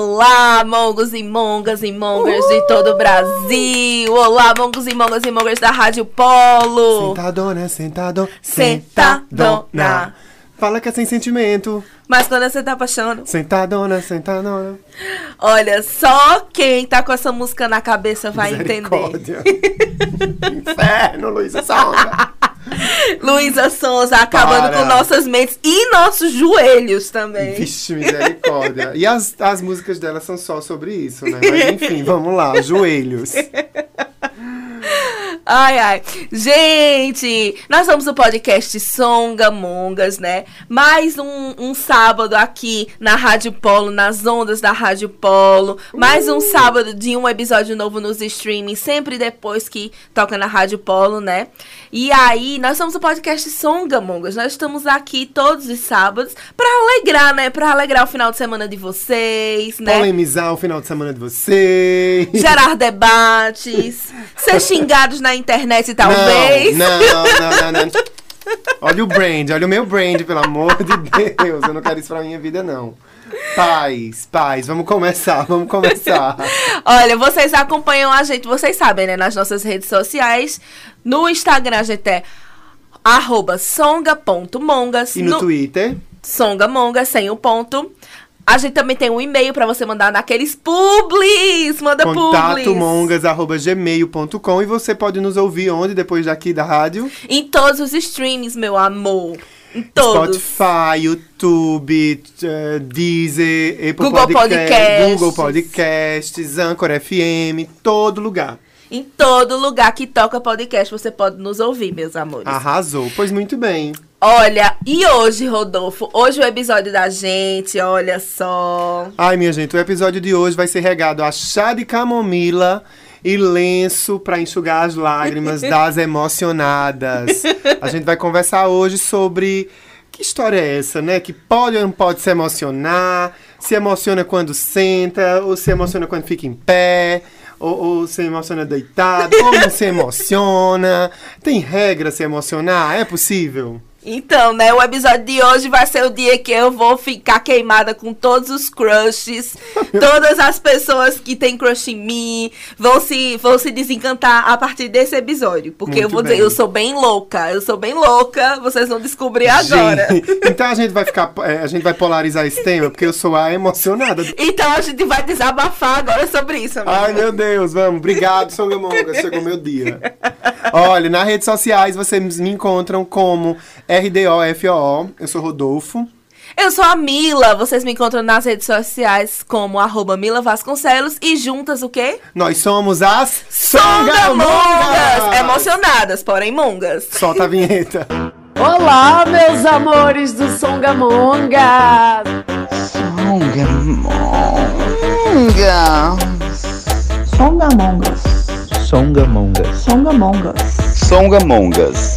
Olá, mongos e mongas e mongers de todo o Brasil. Olá, mongos e mongas e mongers da Rádio Polo. Sentadona, sentado, Sentadona. Fala que é sem sentimento. Mas quando você tá apaixonado, Sentadona, sentadona. olha, só quem tá com essa música na cabeça vai entender. Inferno, Luísa Songa. Luísa Sonza acabando Para. com nossas mentes e nossos joelhos também. Vixe, misericórdia. E as, as músicas dela são só sobre isso, né? Mas enfim, vamos lá, joelhos. Ai, ai. Gente, nós somos o podcast Songamongas, né? Mais um, um sábado aqui na Rádio Polo, nas ondas da Rádio Polo. Mais um sábado de um episódio novo nos streaming, sempre depois que toca na Rádio Polo, né? E aí, nós somos o podcast Songamongas. Nós estamos aqui todos os sábados pra alegrar, né? Pra alegrar o final de semana de vocês, né? Polemizar o final de semana de vocês. Gerar debates, ser xingados na internet, talvez. Não, não, não, não, não. Olha o brand, olha o meu brand, pelo amor de Deus. Eu não quero isso pra minha vida, não. Paz, paz, vamos começar, vamos começar. Olha, vocês acompanham a gente, vocês sabem, né? Nas nossas redes sociais. No Instagram a gente é arroba songa.mongas. E no, Twitter? Songamongas, sem o ponto. A gente também tem um e-mail pra você mandar naqueles publis. Manda publis. contatomongas.gmail.com e você pode nos ouvir onde depois daqui da rádio? Em todos os streams, meu amor. Em todos. Spotify, YouTube, eh, Deezer, Apple Google Podcasts. Google Podcasts, Anchor FM, todo lugar. Em todo lugar que toca podcast, você pode nos ouvir, meus amores. Arrasou. Pois muito bem. Olha, e hoje, Rodolfo? Hoje o episódio da gente, olha só. Ai, minha gente, o episódio de hoje vai ser regado a chá de camomila e lenço para enxugar as lágrimas das emocionadas. A gente vai conversar hoje sobre que história é essa, né? Que pode ou não pode se emocionar, se emociona quando senta, ou se emociona quando fica em pé. Ou, ou se emociona deitado, ou não se emociona. Tem regra se emocionar? É possível? Então, né, o episódio de hoje vai ser o dia que eu vou ficar queimada com todos os crushes. todas as pessoas que têm crush em mim vão se, vão se desencantar a partir desse episódio. Porque Muito eu vou bem. dizer, eu sou bem louca. Eu sou bem louca. Vocês vão descobrir agora. Gente, então a gente vai ficar, é, a gente vai polarizar esse tema, porque eu sou a emocionada. Então a gente vai desabafar agora sobre isso, amiga. Ai, meu Deus, vamos. Obrigado, Songamonga. Chegou meu dia. Olha, nas redes sociais vocês me encontram como RDOFOO. Eu sou Rodolfo. Eu sou a Mila. Vocês me encontram nas redes sociais como arroba Mila Vasconcelos. E juntas o quê? Nós somos as Songamongas! Emocionadas, porém mongas. Solta a vinheta. Olá, meus amores do Songamonga! Songamongas. Songamongas. Songamongas. Songamongas. Songamongas.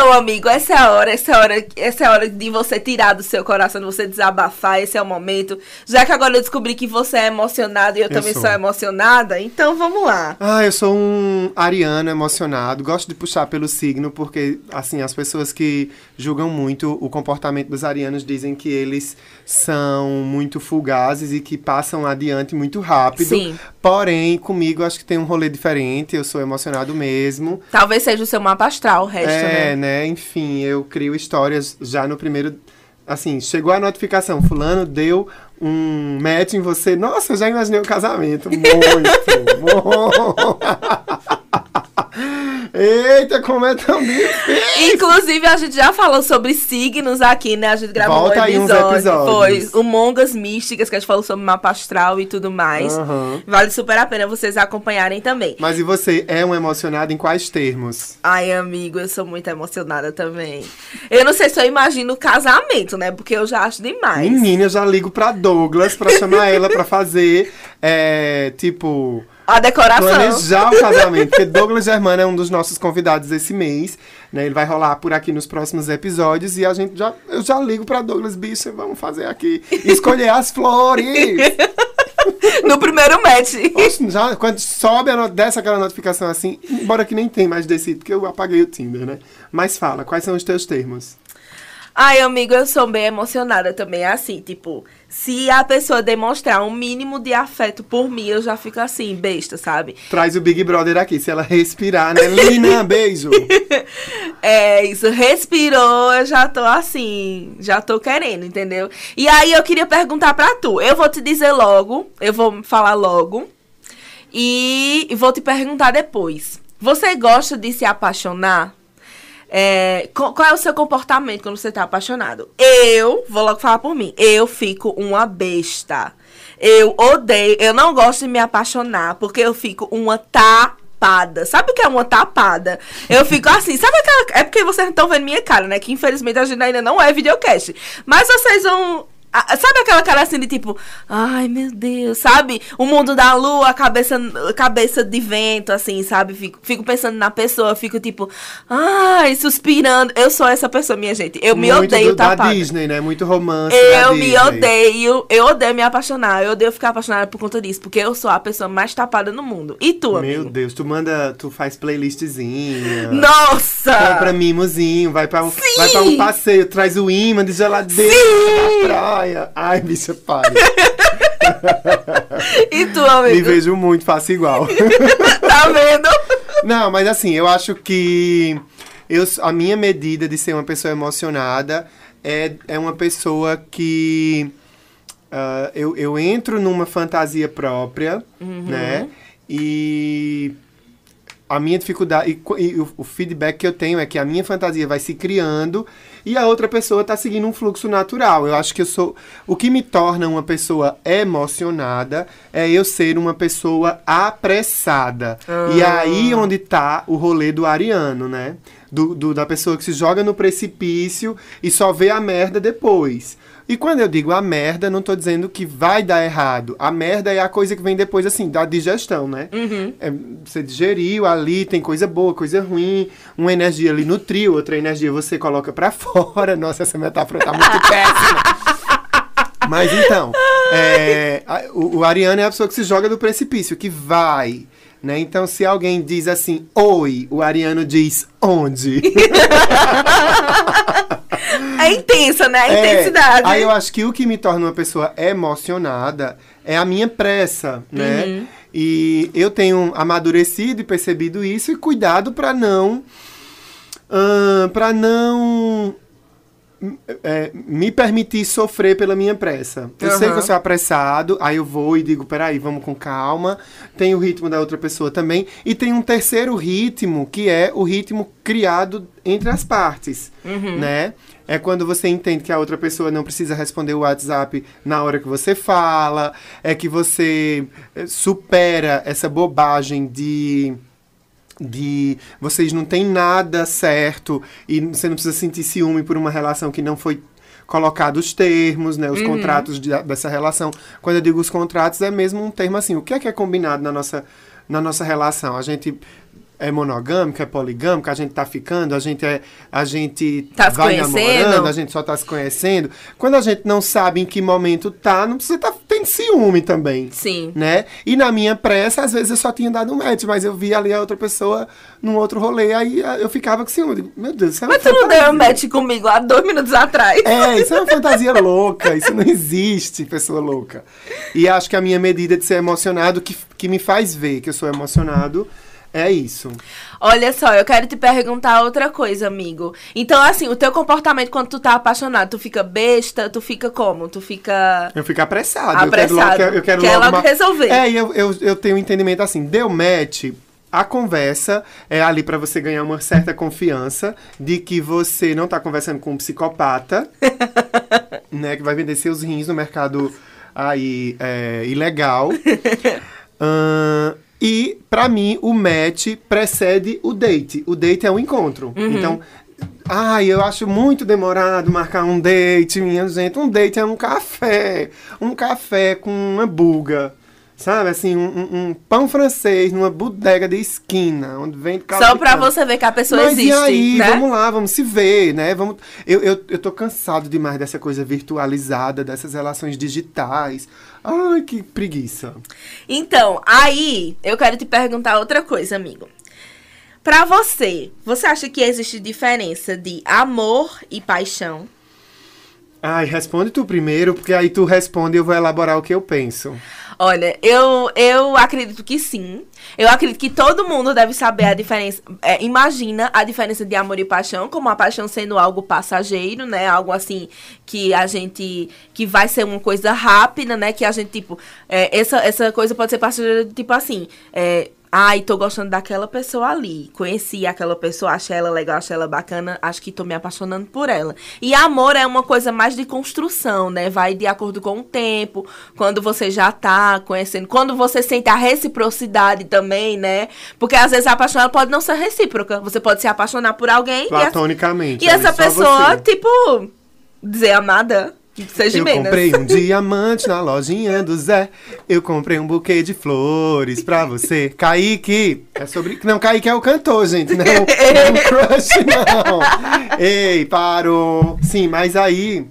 Então, amigo, essa é a hora, essa é a hora, essa é hora de você tirar do seu coração, de você desabafar, esse é o momento. Já que agora eu descobri que você é emocionado e eu, também sou. sou emocionada, então vamos lá. Ah, eu sou um ariano emocionado. Gosto de puxar pelo signo, porque, assim, as pessoas que julgam muito o comportamento dos arianos dizem que eles são muito fugazes e que passam adiante muito rápido. Sim. Porém, comigo acho que tem um rolê diferente. Eu sou emocionado mesmo. Talvez seja o seu mapa astral, o resto, é, né? né? Enfim, eu crio histórias já no primeiro. Assim, chegou a notificação, fulano deu um match em você. Nossa, eu já imaginei o casamento. Muito, muito. Eita, como é tão difícil! Inclusive, a gente já falou sobre signos aqui, né? A gente gravou Volta um aí uns episódio. episódios. Foi o Mongas Místicas, que a gente falou sobre mapa astral e tudo mais. Aham. Vale super a pena vocês acompanharem também. Mas e você, é um emocionado em quais termos? Ai, amigo, eu sou muito emocionada também. Eu não sei se eu imagino casamento, né? Porque eu já acho demais. Menina, eu já ligo pra Douglas pra chamar ela pra fazer, é, tipo, A decoração. planejar o casamento. Porque Douglas Germano é um dos nossos convidados esse mês, né? Ele vai rolar por aqui nos próximos episódios e a gente já, eu já ligo pra Douglas, bicho, vamos fazer aqui, escolher as flores. No primeiro match. Oxe, já, quando sobe, a desce aquela notificação assim, embora que nem tem mais desse, porque eu apaguei o Tinder, né? Mas fala, quais são os teus termos? Ai, amigo, eu sou bem emocionada também. Assim, tipo, se a pessoa demonstrar um mínimo de afeto por mim, eu já fico assim, besta, sabe? Traz o Big Brother aqui, se ela respirar, né? Lina, beijo! É, isso, respirou, eu já tô assim, já tô querendo, entendeu? E aí eu queria perguntar pra tu. Eu vou te dizer logo, eu vou falar logo. E vou te perguntar depois. Você gosta de se apaixonar? É, qual é o seu comportamento quando você tá apaixonado? Eu, vou logo falar por mim, eu fico uma besta. Eu odeio, eu não gosto de me apaixonar, porque eu fico uma tapada. Sabe o que é uma tapada? Eu fico assim, sabe aquela. É porque vocês não estão vendo minha cara, né? Que infelizmente a gente ainda não é videocast. Mas vocês vão. Ah, Sabe aquela cara assim de tipo, ai meu Deus, sabe? O mundo da lua, a cabeça, a cabeça de vento, assim, sabe? Fico, fico pensando na pessoa, fico tipo, ai, suspirando. Eu sou essa pessoa, minha gente. Eu me Muito odeio do- da tapada. Disney, né? Muito romance da Eu me Disney. odeio, eu odeio me apaixonar, eu odeio ficar apaixonada por conta disso, porque eu sou a pessoa mais tapada no mundo. E tu, Meu amigo? Deus, tu manda, tu faz playlistzinha. Nossa! Compra mimozinho, vai pra, um, vai pra um passeio, traz o imã de geladeira Sim! da praia. Ai, bicha, pare. E tu, Me amigo? vejo muito, faço igual. tá vendo? Não, mas assim, eu acho que eu, a minha medida de ser uma pessoa emocionada é, é uma pessoa que ah, eu, eu entro numa fantasia própria, né? E a minha dificuldade e, e o, o feedback que eu tenho é que a minha fantasia vai se criando e a outra pessoa tá seguindo um fluxo natural. Eu acho que eu sou o que me torna uma pessoa emocionada é eu ser uma pessoa apressada. E aí onde tá o rolê do ariano, né? Do, do- da pessoa que se joga no precipício e só vê a merda depois. E quando eu digo a merda, não tô dizendo que vai dar errado. A merda é a coisa que vem depois, assim, da digestão, né? É, você digeriu ali, tem coisa boa, coisa ruim. Uma energia ali nutriu, outra energia você coloca pra fora. Nossa, essa metáfora tá muito péssima. Mas então, é, a- o, o Ariano é a pessoa que se joga do precipício, que vai. Né? Então, se alguém diz assim, oi, o Ariano diz onde? É intensa, né? A É, intensidade. Aí eu acho que o que me torna uma pessoa emocionada é a minha pressa, né? Uhum. E eu tenho amadurecido e percebido isso e cuidado pra não. para não. É, me permitir sofrer pela minha pressa. Eu sei Aham. que eu sou apressado, aí eu vou e digo, peraí, vamos com calma. Tem o ritmo da outra pessoa também. E tem um terceiro ritmo, que é o ritmo criado entre as partes, né? É quando você entende que a outra pessoa não precisa responder o WhatsApp na hora que você fala, é que você eh, supera essa bobagem de de vocês não têm nada certo e você não precisa sentir ciúme por uma relação que não foi colocado os termos, né, os contratos de- dessa relação. Quando eu digo os contratos é mesmo um termo assim, o que é que é combinado na nossa na nossa relação? A gente é monogâmico, é poligâmico, a gente tá ficando, a gente é a gente Tá se vai conhecendo. namorando, a gente só tá se conhecendo. Quando a gente não sabe em que momento tá, não precisa estar tá, tem ciúme também Sim. né? E na minha pressa, às vezes eu só tinha dado um match, mas eu vi ali a outra pessoa num outro rolê, aí ah, eu ficava com ciúme. Digo, Meu Deus, isso é uma Mas tu não deu um match comigo há dois minutos atrás. É, isso é uma fantasia louca, isso não existe, pessoa louca. E acho que a minha medida de ser emocionado, que, que me faz ver que eu sou emocionado, é isso. Olha só, eu quero te perguntar outra coisa, amigo. Então, assim, o teu comportamento quando tu tá apaixonado, tu fica besta, tu fica como? Tu fica. Eu fico apressado. Apressado. Eu quero logo, eu quero Quer logo logo resolver. É, e eu, eu, eu tenho um entendimento assim, deu match, a conversa é ali pra você ganhar uma certa confiança de que você não tá conversando com um psicopata, né? Que vai vender seus rins no mercado aí é, ilegal. Ahn, e pra mim o match precede o date. O date é o encontro. Então, ai, eu acho muito demorado marcar um date, minha gente. Um date é um café, um café com uma buga. Sabe, assim, um, um- pão francês numa bodega de esquina, onde vem Só pra você ver que a pessoa Mas existe, e aí, né? vamos lá, vamos se ver, né? Vamos... Eu, eu, eu tô cansado demais dessa coisa virtualizada, dessas relações digitais. Ai, que preguiça. Então, aí eu quero te perguntar outra coisa, amigo. Pra você, você acha que existe diferença de amor e paixão? Ai, responde tu primeiro, porque aí tu responde e eu vou elaborar o que eu penso. Olha, eu, eu acredito que sim. Eu acredito que todo mundo deve saber a diferença. é, imagina a diferença de amor e paixão, como a paixão sendo algo passageiro, né? Algo assim que a gente. que vai ser uma coisa rápida, né? Que a gente, tipo. é, essa, essa coisa pode ser passageira, tipo assim. É, Ai, tô gostando daquela pessoa ali. Conheci aquela pessoa, achei ela legal, achei ela bacana, acho que tô me apaixonando por ela. E amor é uma coisa mais de construção, né? Vai de acordo com o tempo, quando você já tá conhecendo, quando você sente a reciprocidade também, né? Porque às vezes a paixão pode não ser recíproca. Você pode se apaixonar por alguém e essa, Platonicamente. e aí essa só pessoa, você. tipo, dizer amada, seja Eu comprei um diamante na lojinha do Zé. Eu comprei um buquê de flores pra você. Kaique. É sobre. Não, Kaique é o cantor, gente. Não, não é um crush, não. Ei, parou. Sim, mas aí.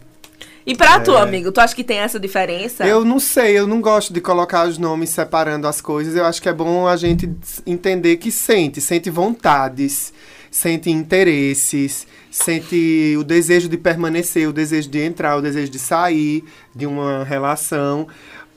E pra tu, amigo, tu acha que tem essa diferença? Eu não sei, eu não gosto de colocar os nomes separando as coisas. Eu acho que é bom a gente entender que sente, sente vontades, sente interesses, sente o desejo de permanecer, o desejo de entrar, o desejo de sair de uma relação.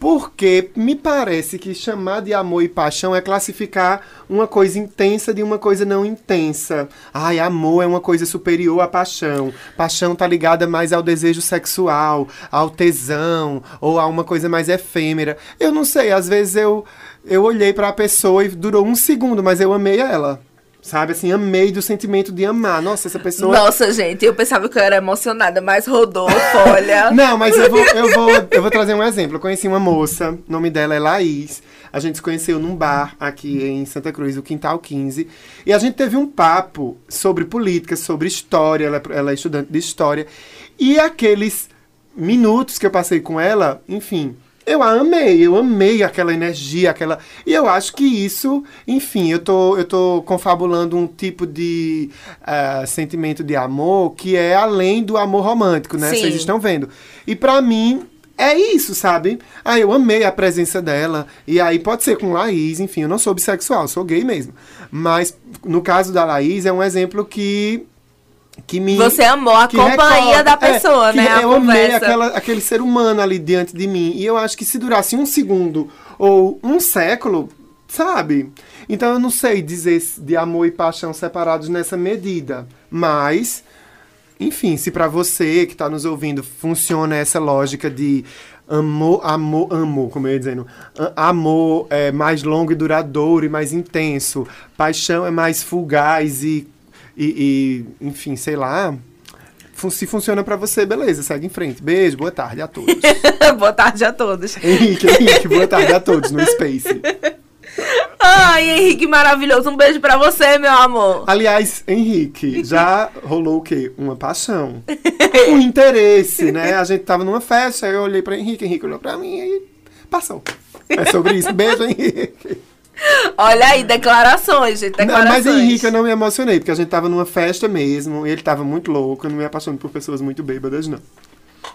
Porque me parece que chamar de amor e paixão é classificar uma coisa intensa de uma coisa não intensa. Ai, amor é uma coisa superior à paixão. Paixão tá ligada mais ao desejo sexual, ao tesão, ou a uma coisa mais efêmera. Eu não sei, às vezes eu, eu olhei pra pessoa e durou um segundo, mas eu amei ela. Sabe assim, amei do sentimento de amar. Nossa, essa pessoa. Nossa, gente, eu pensava que eu era emocionada, mas Rodolfo, olha. Não, mas eu vou, eu, vou, eu vou trazer um exemplo. Eu conheci uma moça, o nome dela é Laís. A gente se conheceu num bar aqui em Santa Cruz, o Quintal 15. E a gente teve um papo sobre política, sobre história. Ela, é- ela é estudante de história. E aqueles minutos que eu passei com ela, enfim, eu a amei, eu amei aquela energia, aquela. E eu acho que isso, enfim, eu tô, eu tô confabulando um tipo de ah, sentimento de amor que é além do amor romântico, né? Sim. Vocês estão vendo. E pra mim. É isso, sabe? Ah, eu amei a presença dela. E aí pode ser com Laís, enfim, eu não sou bissexual, sou gay mesmo. Mas no caso da Laís, é um exemplo que. Que me. Você amou a companhia recorda- da pessoa, é, né? Eu amei aquela, aquele ser humano ali diante de mim. E eu acho que se durasse um segundo ou um século, sabe? Então eu não sei dizer de amor e paixão separados nessa medida. Mas, enfim, se pra você que tá nos ouvindo funciona essa lógica de amor, amor, amor, como eu ia dizendo, amor é mais longo e duradouro e mais intenso, paixão é mais fugaz e, e, e, enfim, sei lá. Se funciona pra você, beleza, segue em frente. Beijo, boa tarde a todos. Boa tarde a todos. Henrique, Henrique, boa tarde a todos no Space. Ai, Henrique maravilhoso. Um beijo pra você, meu amor. Aliás, Henrique, já rolou o quê? Uma paixão. Um interesse, né? A gente tava numa festa, eu olhei pra Henrique, Henrique olhou pra mim e passou. É sobre isso. Beijo, Henrique. Olha aí, declarações, gente. Não, Declarações. mas Henrique, eu não me emocionei, porque a gente tava numa festa mesmo, e ele tava muito louco, eu não me apaixono por pessoas muito bêbadas, não.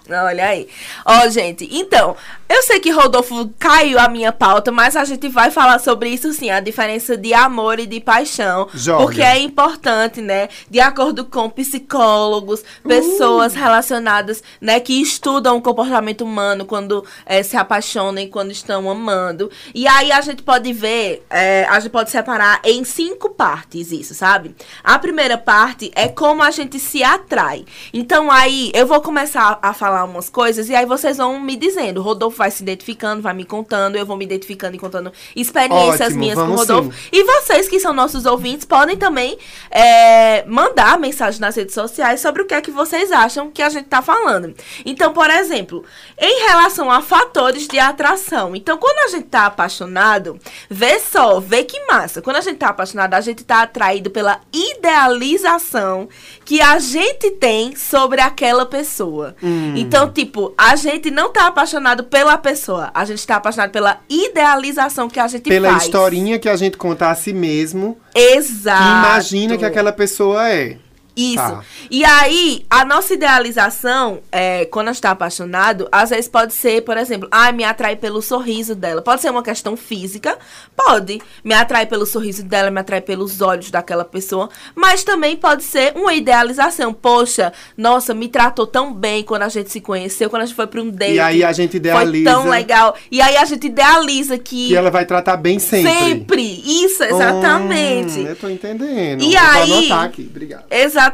Olha aí. Ó, gente, então, eu sei que Rodolfo caiu a minha pauta, mas a gente vai falar sobre isso sim, a diferença de amor e de paixão. Joga. Porque é importante, né? De acordo com psicólogos, pessoas relacionadas, né, que estudam o comportamento humano quando eh, se apaixonam e quando estão amando. E aí a gente pode ver, eh, a gente pode separar em cinco partes isso, sabe? A primeira parte é como a gente se atrai. Então aí eu vou começar a falar umas coisas e aí vocês vão me dizendo. O Rodolfo vai se identificando, vai me contando, eu vou me identificando e contando experiências Ótimo, minhas com o Rodolfo. sim. E vocês que são nossos ouvintes podem também é, mandar mensagem nas redes sociais sobre o que é que vocês acham que a gente tá falando. Então, por exemplo, em relação a fatores de atração. Então, quando a gente tá apaixonado, vê só, vê que massa. Quando a gente tá apaixonado, a gente tá atraído pela idealização que a gente tem sobre aquela pessoa. Hum. Então, tipo, a gente não tá apaixonado pela pessoa, a gente tá apaixonado pela idealização que a gente Pela faz. historinha que a gente conta a si mesmo, Exato. imagina que aquela pessoa é. Isso. Tá. E aí, a nossa idealização, é, quando a gente tá apaixonado, às vezes pode ser, por exemplo, ah, me atrai pelo sorriso dela. Pode ser uma questão física, pode. Me atrai pelo sorriso dela, me atrai pelos olhos daquela pessoa. Mas também pode ser uma idealização. Poxa, nossa, me tratou tão bem quando a gente se conheceu, quando a gente foi pra um date. E aí a gente Foi idealiza tão legal. E aí a gente idealiza que. que ela vai tratar bem sempre. Sempre. Isso, exatamente. Hum, eu tô entendendo. E Eu Vou aí- anotar aqui, obrigado. Exatamente.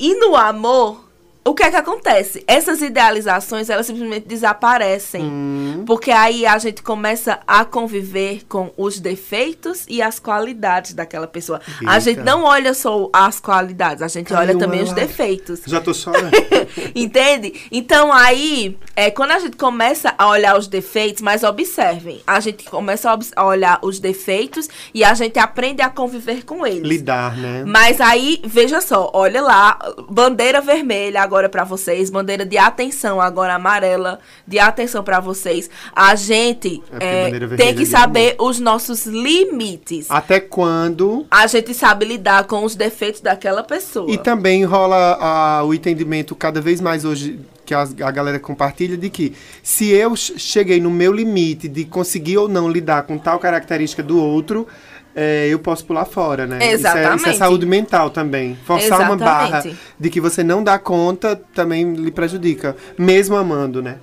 E no amor, o que é que acontece? Essas idealizações, elas simplesmente desaparecem. Hum. Porque aí a gente começa a conviver com os defeitos e as qualidades daquela pessoa. A Eita. gente não olha só as qualidades, a gente Caiu olha também os defeitos. Já tô chorando. Entende? Então aí, é, quando a gente começa a olhar os defeitos, mas observem, a gente começa a, a olhar os defeitos e a gente aprende a conviver com eles. Lidar, né? Mas aí, veja só, olha lá, bandeira vermelha agora pra vocês, bandeira de atenção agora amarela, de atenção pra vocês. A gente É é, tem que é saber os nossos limites. Até quando A gente sabe lidar com os defeitos daquela pessoa. E também rola ah, o entendimento cada vez mais hoje que as- a, galera compartilha de que se eu ch- cheguei no meu limite de conseguir ou não lidar com tal característica do outro, eh, eu posso pular fora, né? Isso é- Isso é, Exatamente. saúde mental também. Forçar uma barra Exatamente. de que você não dá conta também lhe prejudica, mesmo amando, né?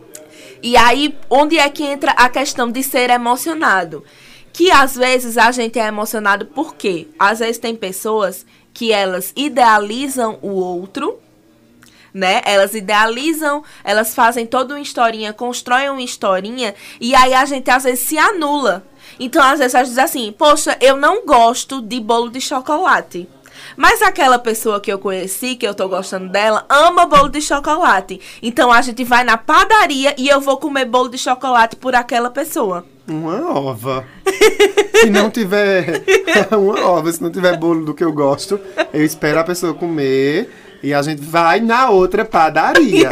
E aí, onde é que entra a questão de ser emocionado? Que às vezes a gente é emocionado por quê? Às vezes tem pessoas que elas idealizam o outro, né? Elas idealizam, elas fazem toda uma historinha, constroem uma historinha, e aí a gente às vezes se anula. Então, às vezes a gente diz assim, poxa, eu não gosto de bolo de chocolate. Mas aquela pessoa que eu conheci, que eu tô gostando dela, ama bolo de chocolate. Então a gente vai na padaria e eu vou comer bolo de chocolate por aquela pessoa. Uma ova. se não tiver uma ova, se não tiver bolo do que eu gosto, eu espero a pessoa comer e a gente vai na outra padaria.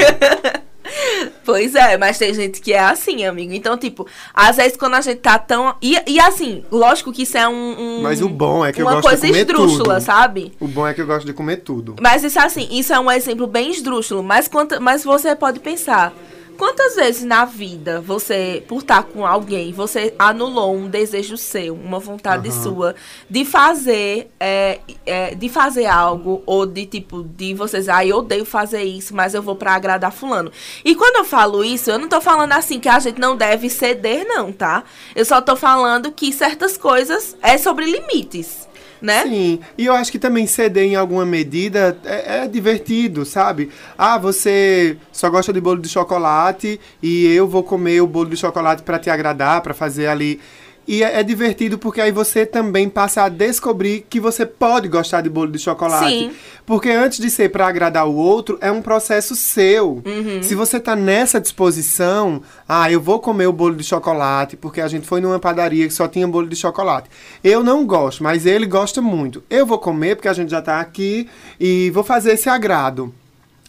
Pois é, mas tem gente que é assim, amigo. Então, tipo, às vezes quando a gente tá tão. E, e assim, lógico que isso é um. um- Mas o bom é que eu uma gosto de coisa comer esdrúxula, tudo. sabe? O bom é que eu gosto de comer tudo. Mas isso assim, isso é um exemplo bem esdrúxulo. Mas, quanta, mas você pode pensar. Quantas vezes na vida você, por estar com alguém, você anulou um desejo seu, uma vontade Aham. sua de fazer, é, é, de fazer algo ou de tipo de vocês, ah, eu odeio fazer isso, mas eu vou pra agradar fulano. E quando eu falo isso, eu não tô falando assim que a gente não deve ceder, não, tá? Eu só tô falando que certas coisas é sobre limites, né? Sim, e eu acho que também ceder em alguma medida é, é divertido, sabe? Ah, você só gosta de bolo de chocolate e eu vou comer o bolo de chocolate pra te agradar, pra fazer ali. E é, é divertido porque aí você também passa a descobrir que você pode gostar de bolo de chocolate. Sim. Porque antes de ser pra agradar o outro, é um processo seu. Uhum. Se você tá nessa disposição, ah, eu vou comer o bolo de chocolate, porque a gente foi numa padaria que só tinha bolo de chocolate. Eu não gosto, mas ele gosta muito. Eu vou comer porque a gente já tá aqui e vou fazer esse agrado.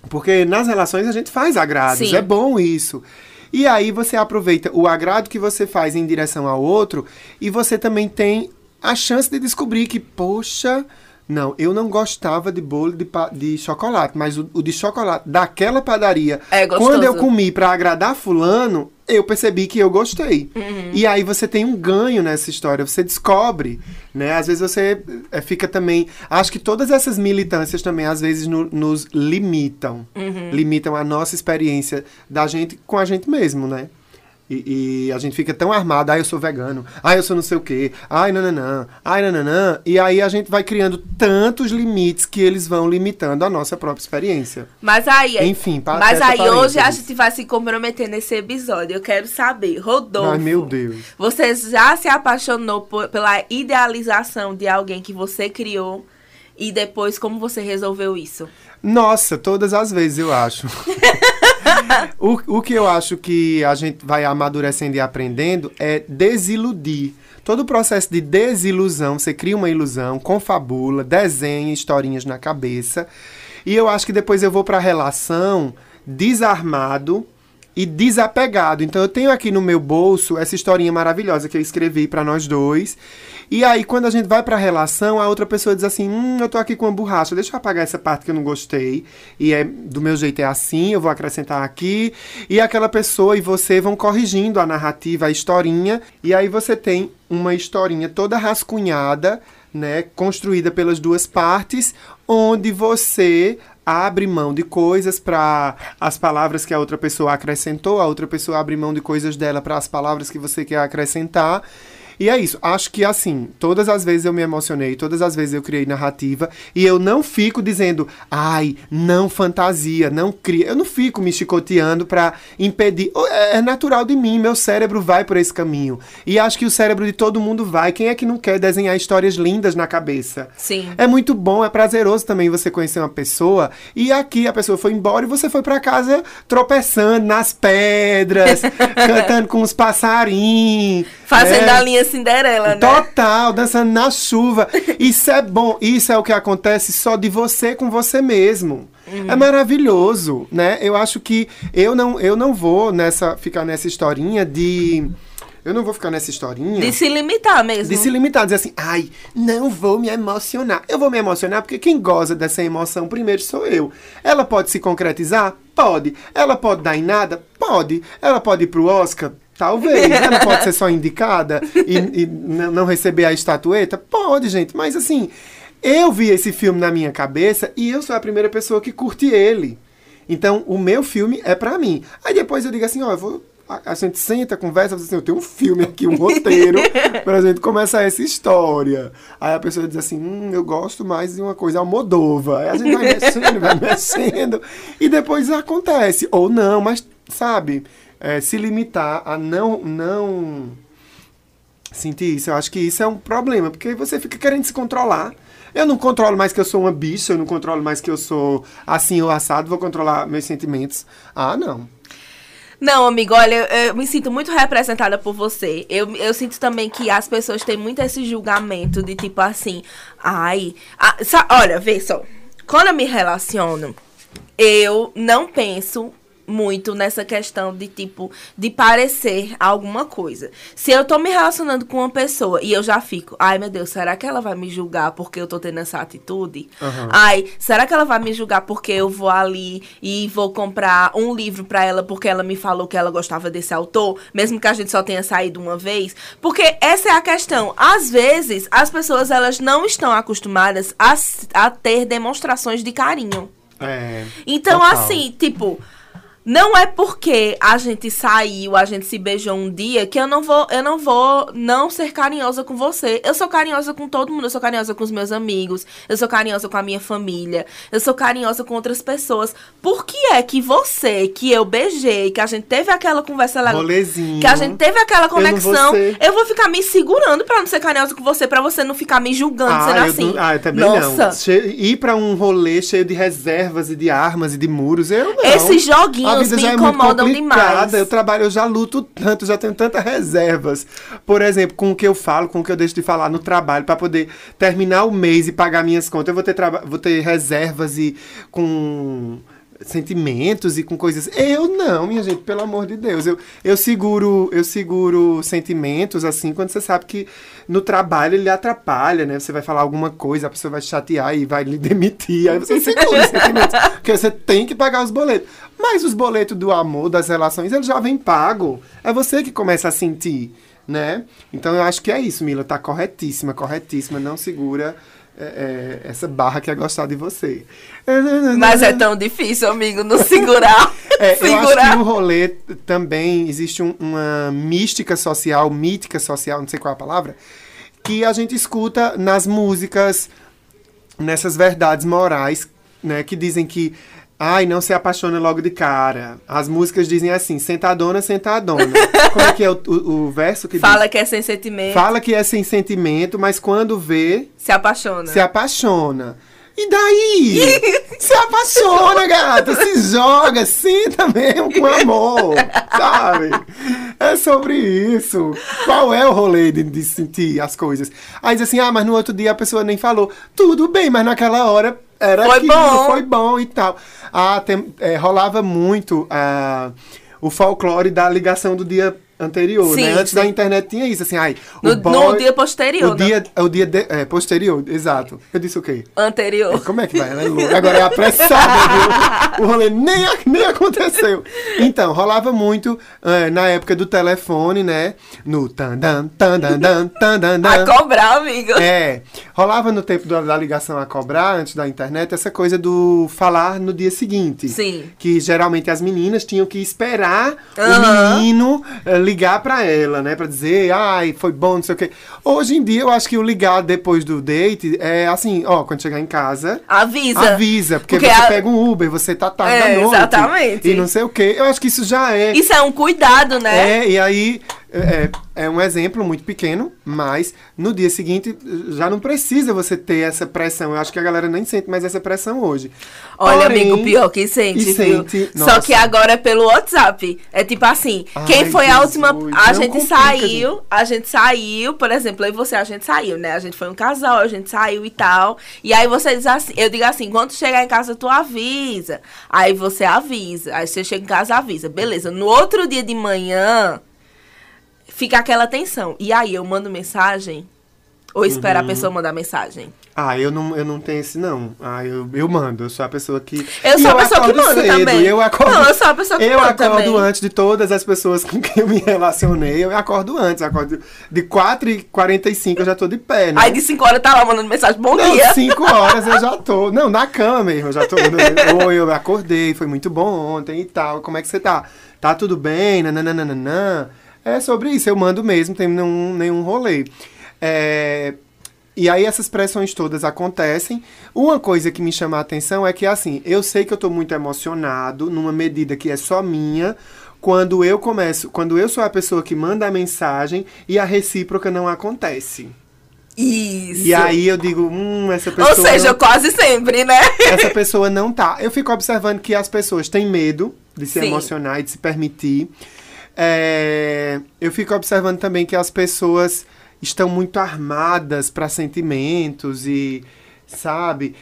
Porque nas relações a gente faz agrados, Sim. é bom isso. E aí você aproveita o agrado que você faz em direção ao outro e você também tem a chance de descobrir que, poxa, não, eu não gostava de bolo de, de chocolate, mas o, o de chocolate daquela padaria, É quando eu comi pra agradar fulano, eu percebi que eu gostei. Uhum. E aí você tem um ganho nessa história, você descobre, né? Às vezes você eh, fica também, acho que todas essas militâncias também às vezes no- nos limitam, Uhum. limitam a nossa experiência da gente com a gente mesmo, né? E, e a gente fica tão armado, ah, eu sou vegano, ah, eu sou não sei o quê, ai, nananã, ai, nananã. E aí a gente vai criando tantos limites que eles vão limitando a nossa própria experiência. Mas aí, Enfim, mas aí hoje a gente vai se comprometer nesse episódio. Eu quero saber, Rodolfo. Ai, meu Deus. Você já se apaixonou por- pela idealização de alguém que você criou? E depois, como você resolveu isso? Nossa, todas as vezes eu acho. o, o que eu acho que a gente vai amadurecendo e aprendendo é desiludir. Todo o processo de desilusão, você cria uma ilusão, confabula, desenha historinhas na cabeça. E eu acho que depois eu vou para a relação desarmado e desapegado. Então eu tenho aqui no meu bolso essa historinha maravilhosa que eu escrevi para nós dois. E aí quando a gente vai para a relação, a outra pessoa diz assim: "Hum, eu tô aqui com uma borracha, deixa eu apagar essa parte que eu não gostei". E é do meu jeito é assim, eu vou acrescentar aqui. E aquela pessoa e você vão corrigindo a narrativa, a historinha, e aí você tem uma historinha toda rascunhada, né, construída pelas duas partes, onde você abre mão de coisas para as palavras que a outra pessoa acrescentou, a outra pessoa abre mão de coisas dela para as palavras que você quer acrescentar. E é isso. Acho que assim, todas as vezes eu me emocionei, todas as vezes eu criei narrativa e eu não fico dizendo, ai, não fantasia, não cria. Eu não fico me chicoteando pra impedir. É é natural de mim, meu cérebro vai por esse caminho. E acho que o cérebro de todo mundo vai. Quem é que não quer desenhar histórias lindas na cabeça? Sim. É muito bom, é prazeroso também você conhecer uma pessoa e aqui a pessoa foi embora e você foi pra casa tropeçando nas pedras, cantando com os passarinhos. Fazendo né? a linha Cinderela, né? Total, dançando na chuva. Isso é bom, isso é o que acontece só de você com você mesmo. Uhum. É maravilhoso, né? Eu acho que eu não, eu não vou nessa ficar nessa historinha de eu não vou ficar nessa historinha De se limitar mesmo. de se limitar, dizer assim, ai, não vou me emocionar. Eu vou me emocionar porque quem goza dessa emoção primeiro sou eu. Ela pode se concretizar? Pode. Ela pode dar em nada? Pode. Ela pode ir pro Oscar? Talvez. Ela pode ser só indicada e, e não receber a estatueta? Pode, gente. Mas assim, eu vi esse filme na minha cabeça e eu sou a primeira pessoa que curte ele. Então, o meu filme é pra mim. Aí depois eu digo assim, ó, eu vou. A, gente senta, conversa, assim, eu tenho um filme aqui, um roteiro, pra gente começar essa história. Aí a pessoa diz assim, hum, eu gosto mais de uma coisa Almodova. Aí a gente vai mexendo, vai mexendo, e depois acontece. Ou não, mas, sabe, é, se limitar a não, não sentir isso. Eu acho que isso é um problema, porque você fica querendo se controlar. Eu não controlo mais que eu sou uma bicha, eu não controlo mais que eu sou assim ou assado, vou controlar meus sentimentos. Ah, não. Não, amigo, olha, eu, eu me sinto muito representada por você. Eu, eu sinto também que as pessoas têm muito esse julgamento de tipo assim, ai. ah, sa- olha, vê só. Quando eu me relaciono, eu não penso muito nessa questão de tipo de parecer alguma coisa. Se eu tô me relacionando com uma pessoa e eu já fico, ai meu Deus, será que ela vai me julgar porque eu tô tendo essa atitude? Ai, será que ela vai me julgar porque eu vou ali e vou comprar um livro pra ela porque ela me falou que ela gostava desse autor, mesmo que a gente só tenha saído uma vez? Porque essa é a questão. Às vezes, as pessoas elas não estão acostumadas a, a ter demonstrações de carinho. É. Então, total. assim, tipo, não é porque a gente saiu, a gente se beijou um dia que eu não vou, eu não vou não ser carinhosa com você. Eu sou carinhosa com todo mundo, eu sou carinhosa com os meus amigos, eu sou carinhosa com a minha família, eu sou carinhosa com outras pessoas. Por que é que você, que eu beijei, que a gente teve aquela conversa Rolezinho. que a gente teve aquela Eu conexão, ser. eu vou ficar me segurando pra não ser carinhosa com você, pra você não ficar me julgando, Ah, sendo eu, assim. não- ah, eu também Nossa, não. Che- ir pra um rolê cheio de reservas e de armas e de muros, eu não. Esses joguinhos A vida me já é muito incomodam complicada. demais. Eu trabalho, eu já luto tanto, já tenho tantas reservas. Por exemplo, com o que eu falo, com o que eu deixo de falar no trabalho, pra poder terminar o mês e pagar minhas contas. Eu vou ter, vou ter reservas e com sentimentos e com coisas. Eu não, minha gente, pelo amor de Deus. Eu, eu seguro, eu seguro sentimentos assim quando você sabe que no trabalho ele atrapalha, né? Você vai falar alguma coisa, a pessoa vai te chatear e vai lhe demitir. Aí você segura os sentimentos, porque você tem que pagar os boletos. Mas os boletos do amor, das relações, ele já vem pago. É você que começa a sentir, né? Então eu acho que é isso, Mila, tá corretíssima, corretíssima, não segura é, é, essa barra que é gostar de você. Mas é tão difícil, amigo, não segurar. É, eu acho Segurar. que no rolê também existe um- uma mística social, mítica social, não sei qual é a palavra, que a gente escuta nas músicas, nessas verdades morais, né, que dizem que ai, não se apaixona logo de cara. As músicas dizem assim, sentadona, sentadona. Como é que é o, o- o verso que Fala diz? que é sem sentimento, Fala que é sem sentimento, mas quando vê, se apaixona. se apaixona. E daí? se apaixona, gata. Se joga, senta mesmo com amor. Sabe? É sobre isso. Qual é o rolê de, de sentir as coisas? Aí diz assim, ah, mas no outro dia a pessoa nem falou. Tudo bem, mas naquela hora era Foi aquilo, bom. foi bom e tal. Ah, tem- é, rolava muito ah, o folclore da ligação do dia anterior, Sim, né? Antes sim. da internet tinha isso, assim, ai, No, boy, no dia posterior, o né? dia, o dia de- é, posterior, exato. Eu disse o quê? anterior. Como é que vai? Ela é louca. Agora é apressada, viu? O rolê nem, nem aconteceu. Então, rolava muito eh, na época do telefone, né? No tandan, tandan, tandan, A cobrar, amigo. É, rolava no tempo da, da ligação a cobrar, antes da internet, essa coisa do falar no dia seguinte. Sim. Que geralmente as meninas tinham que esperar Aham. o menino eh, ligar pra ela, né? Pra dizer, ai, foi bom, não sei o quê. Hoje em dia, eu acho que o ligar depois do date é assim, ó, quando chegar em casa. Avisa. Avisa, porque, Porque você a- pega um Uber, você tá tarde É, da noite. exatamente. E não sei o quê. Eu acho que isso já é. Isso é um cuidado, né? É, e aí é, é um exemplo muito pequeno, mas no dia seguinte já não precisa você ter essa pressão. Eu acho que a galera nem sente mais essa pressão hoje. Olha, Porém, amigo, pior que sente, viu? sente, Só que agora é pelo WhatsApp. É tipo assim, Ai, quem foi a Jesus, última. A gente complica, saiu, a gente saiu, por exemplo, eu e você, a gente saiu, né? A gente foi um casal, a gente saiu e tal. E aí você diz assim, eu digo assim, quando chegar em casa, tu avisa. Aí você avisa. Aí você chega em casa, avisa. Beleza. No outro dia de manhã, fica aquela tensão. E aí eu mando mensagem. Ou espera Uhum. a pessoa mandar mensagem? Ah, eu não, eu não tenho esse, não. Ah, eu, eu mando. Eu sou a pessoa que. Eu sou a pessoa que manda cedo, também. Eu acordo, Não, eu sou a pessoa que eu manda acordo também. antes de todas as pessoas com quem eu me relacionei. Eu acordo antes. Eu acordo de 4h45 eu já tô de pé, né? Aí de 5 horas tá lá mandando mensagem, bom Não, dia. 5 horas eu já tô. Não, na cama mesmo, eu já tô. Oi, eu acordei, foi muito bom ontem e tal. Como é que você tá? Tá tudo bem? Nananana. É sobre isso, eu mando mesmo, tem nenhum, nenhum rolê. É, E aí essas pressões todas acontecem. Uma coisa que me chama a atenção é que, assim, eu sei que eu tô muito emocionado, numa medida que é só minha, quando eu começo, quando eu sou a pessoa que manda a mensagem e a recíproca não acontece. Isso. E aí eu digo, hum, essa pessoa. Ou seja, quase sempre, né? essa pessoa não tá. Eu fico observando que as pessoas têm medo de se Sim. emocionar e de se permitir. É, eu fico observando também que as pessoas estão muito armadas para sentimentos e, sabe?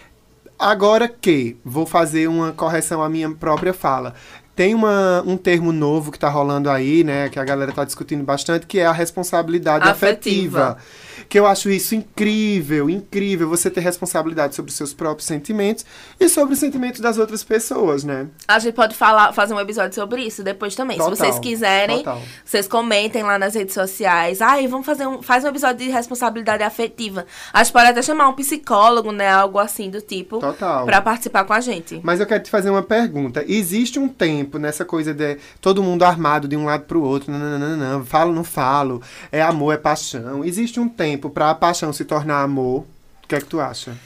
Agora que vou fazer uma correção à minha própria fala. Tem uma, um termo novo que tá rolando aí, né? Que a galera tá discutindo bastante, que é a responsabilidade Afetiva. afetiva. Que eu acho isso incrível, incrível. Você ter responsabilidade sobre os seus próprios sentimentos e sobre os sentimentos das outras pessoas, né? A gente pode falar, fazer um episódio sobre isso depois também. Total, Se vocês quiserem, total. vocês comentem lá nas redes sociais. Ai, vamos fazer um, faz um episódio de responsabilidade afetiva. A gente pode até chamar um psicólogo, né? Algo assim do tipo. Total. Pra participar com a gente. Mas eu quero te fazer uma pergunta. Existe um tempo nessa coisa de todo mundo armado de um lado pro outro, não, não, não, não, não, falo, não falo, é amor, é paixão. Existe um tempo pra a paixão se tornar amor. O que é que tu acha?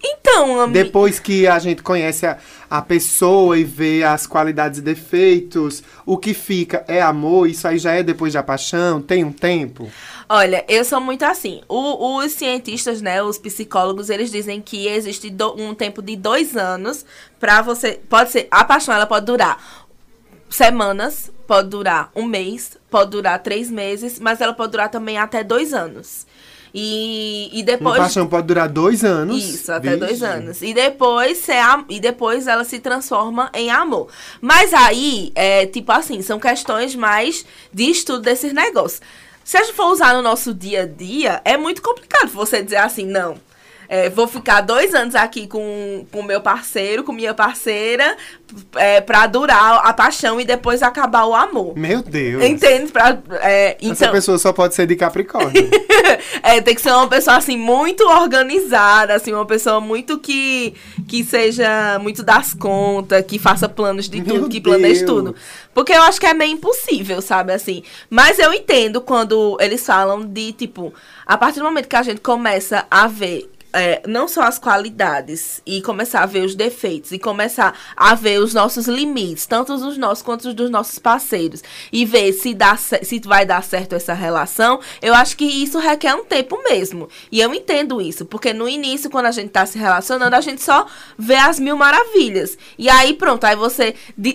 Então, ami... Depois que a gente conhece a, a pessoa e vê as qualidades e defeitos, o que fica é amor, isso aí já é depois da paixão, tem um tempo? Olha, eu sou muito assim. O- os cientistas, né, os psicólogos, eles dizem que existe do- um tempo de dois anos pra você. Pode ser. A paixão, ela pode durar semanas, pode durar um mês, pode durar três meses, mas ela pode durar também até dois anos. E, e Uma depois. paixão pode durar dois anos. Isso, até Vixe. dois anos. E depois, am- e depois ela se transforma em amor. Mas aí, é tipo assim, são questões mais de estudo desses negócios. Se a gente for usar no nosso dia a dia, é muito complicado você dizer assim, não. É, vou ficar dois anos aqui com o meu parceiro, com minha parceira, é, pra durar a paixão e depois acabar o amor. Meu Deus. Entende? Pra, é, Essa então, pessoa só pode ser de Capricórnio. é, tem que ser uma pessoa, assim, muito organizada, assim, uma pessoa muito que, que seja muito das contas, que faça planos de Meu tudo, que planeje Deus. tudo. Porque eu acho que é meio impossível, sabe, assim. Mas eu entendo quando eles falam de, tipo, a partir do momento que a gente começa a ver é, não só as qualidades e começar a ver os defeitos e começar a ver os nossos limites, tanto os nossos quanto os dos nossos parceiros, e ver se, dá, se vai dar certo essa relação, eu acho que isso requer um tempo mesmo. E eu entendo isso, porque no início, quando a gente tá se relacionando, a gente só vê as mil maravilhas. E aí, pronto, aí você.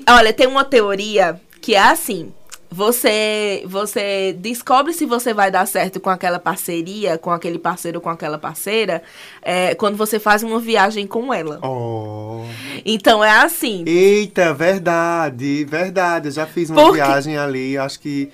Olha, tem uma teoria que é assim. Você, você descobre se você vai dar certo com aquela parceria, com aquele parceiro, com aquela parceira, é, quando você faz uma viagem com ela. oh. Então é assim. Eita, verdade, verdade. Eu já fiz uma Por quê? viagem ali, acho que.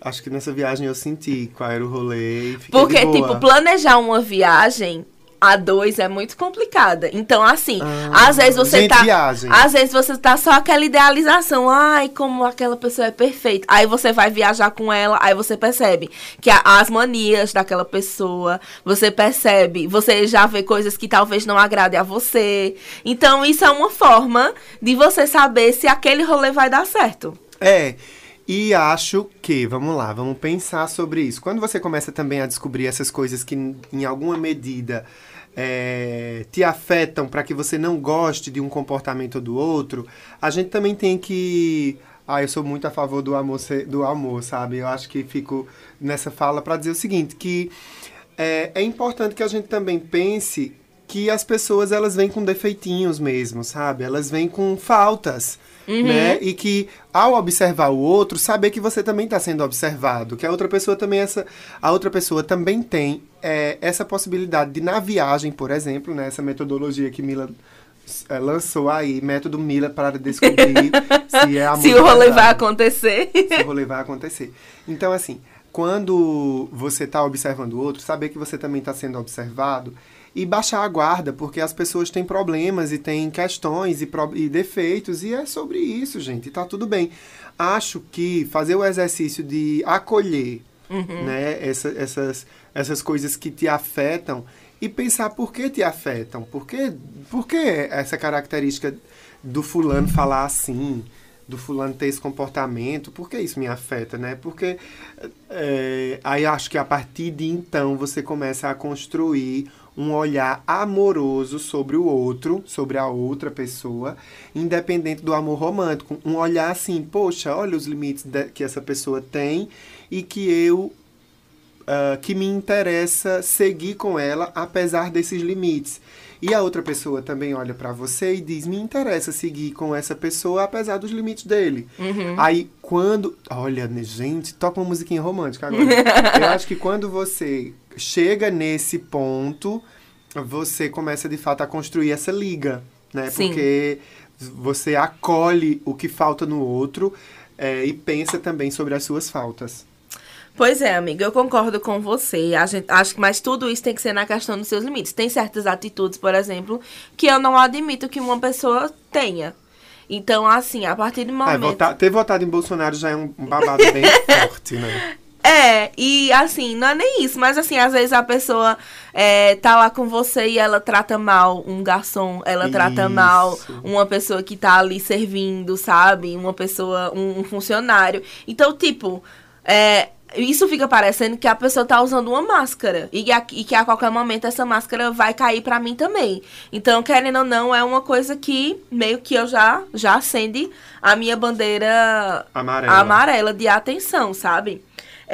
Acho que nessa viagem eu senti qual era o rolê. Porque, tipo, planejar uma viagem a dois é muito complicada. Então, assim, Ah, às vezes você tá. viagem. Às vezes você tá só aquela idealização. Ai, como aquela pessoa é perfeita. Aí você vai viajar com ela, aí você percebe que a- as manias daquela pessoa, você percebe, você já vê coisas que talvez não agradem a você. Então, isso é uma forma de você saber se aquele rolê vai dar certo. É. E acho que, vamos lá, vamos pensar sobre isso. Quando você começa também a descobrir essas coisas que, em alguma medida, é, te afetam para que você não goste de um comportamento do outro, a gente também tem que. Ah, eu sou muito a favor do amor, do amor, sabe? Eu acho que fico nessa fala para dizer o seguinte, que é, é importante que a gente também pense que as pessoas elas vêm com defeitinhos mesmo, sabe? Elas vêm com faltas, né? E que ao observar o outro, saber que você também está sendo observado, que a outra pessoa também essa a outra pessoa também tem é, essa possibilidade de na viagem, por exemplo, né? Essa metodologia que Mila é, lançou aí, método Mila para descobrir se é amor se o rolê vai acontecer. esse rolê vai acontecer. Então, assim, quando você está observando o outro, saber que você também está sendo observado e baixar a guarda, porque as pessoas têm problemas e têm questões e, pro- e defeitos, e é sobre isso, gente, tá tudo bem. Acho que fazer o exercício de acolher né, essa- essas, essas coisas que te afetam e pensar por que te afetam, por que, por que essa característica do fulano falar assim, do fulano ter esse comportamento, por que isso me afeta, né? Porque é, aí acho que a partir de então você começa a construir um olhar amoroso sobre o outro, sobre a outra pessoa, independente do amor romântico. Um olhar assim, poxa, olha os limites que essa pessoa tem e que eu ah, que me interessa seguir com ela apesar desses limites. E a outra pessoa também olha pra você e diz: me interessa seguir com essa pessoa apesar dos limites dele. Aí quando. Olha, gente, toca uma musiquinha romântica agora. Eu acho que quando você chega nesse ponto, você começa de fato a construir essa liga, né? Sim. Porque você acolhe o que falta no outro eh, e pensa também sobre as suas faltas. Pois é, amiga, eu concordo com você. A gente, acho que mas tudo isso tem que ser na questão dos seus limites. Tem certas atitudes, por exemplo, que eu não admito que uma pessoa tenha. Então, assim, a partir do Ah, momento. votar- ter votado em Bolsonaro já é um babado bem forte, né? É, e assim, não é nem isso, mas assim, às vezes a pessoa é, tá lá com você e ela trata mal um garçom, ela trata Isso. mal uma pessoa que tá ali servindo, sabe? Uma pessoa, um, um funcionário. Então, tipo, é, isso fica parecendo que a pessoa tá usando uma máscara e, a- e que a qualquer momento essa máscara vai cair pra mim também. Então, querendo ou não, é uma coisa que meio que eu já, já acende a minha bandeira Amarela. amarela de atenção, sabe?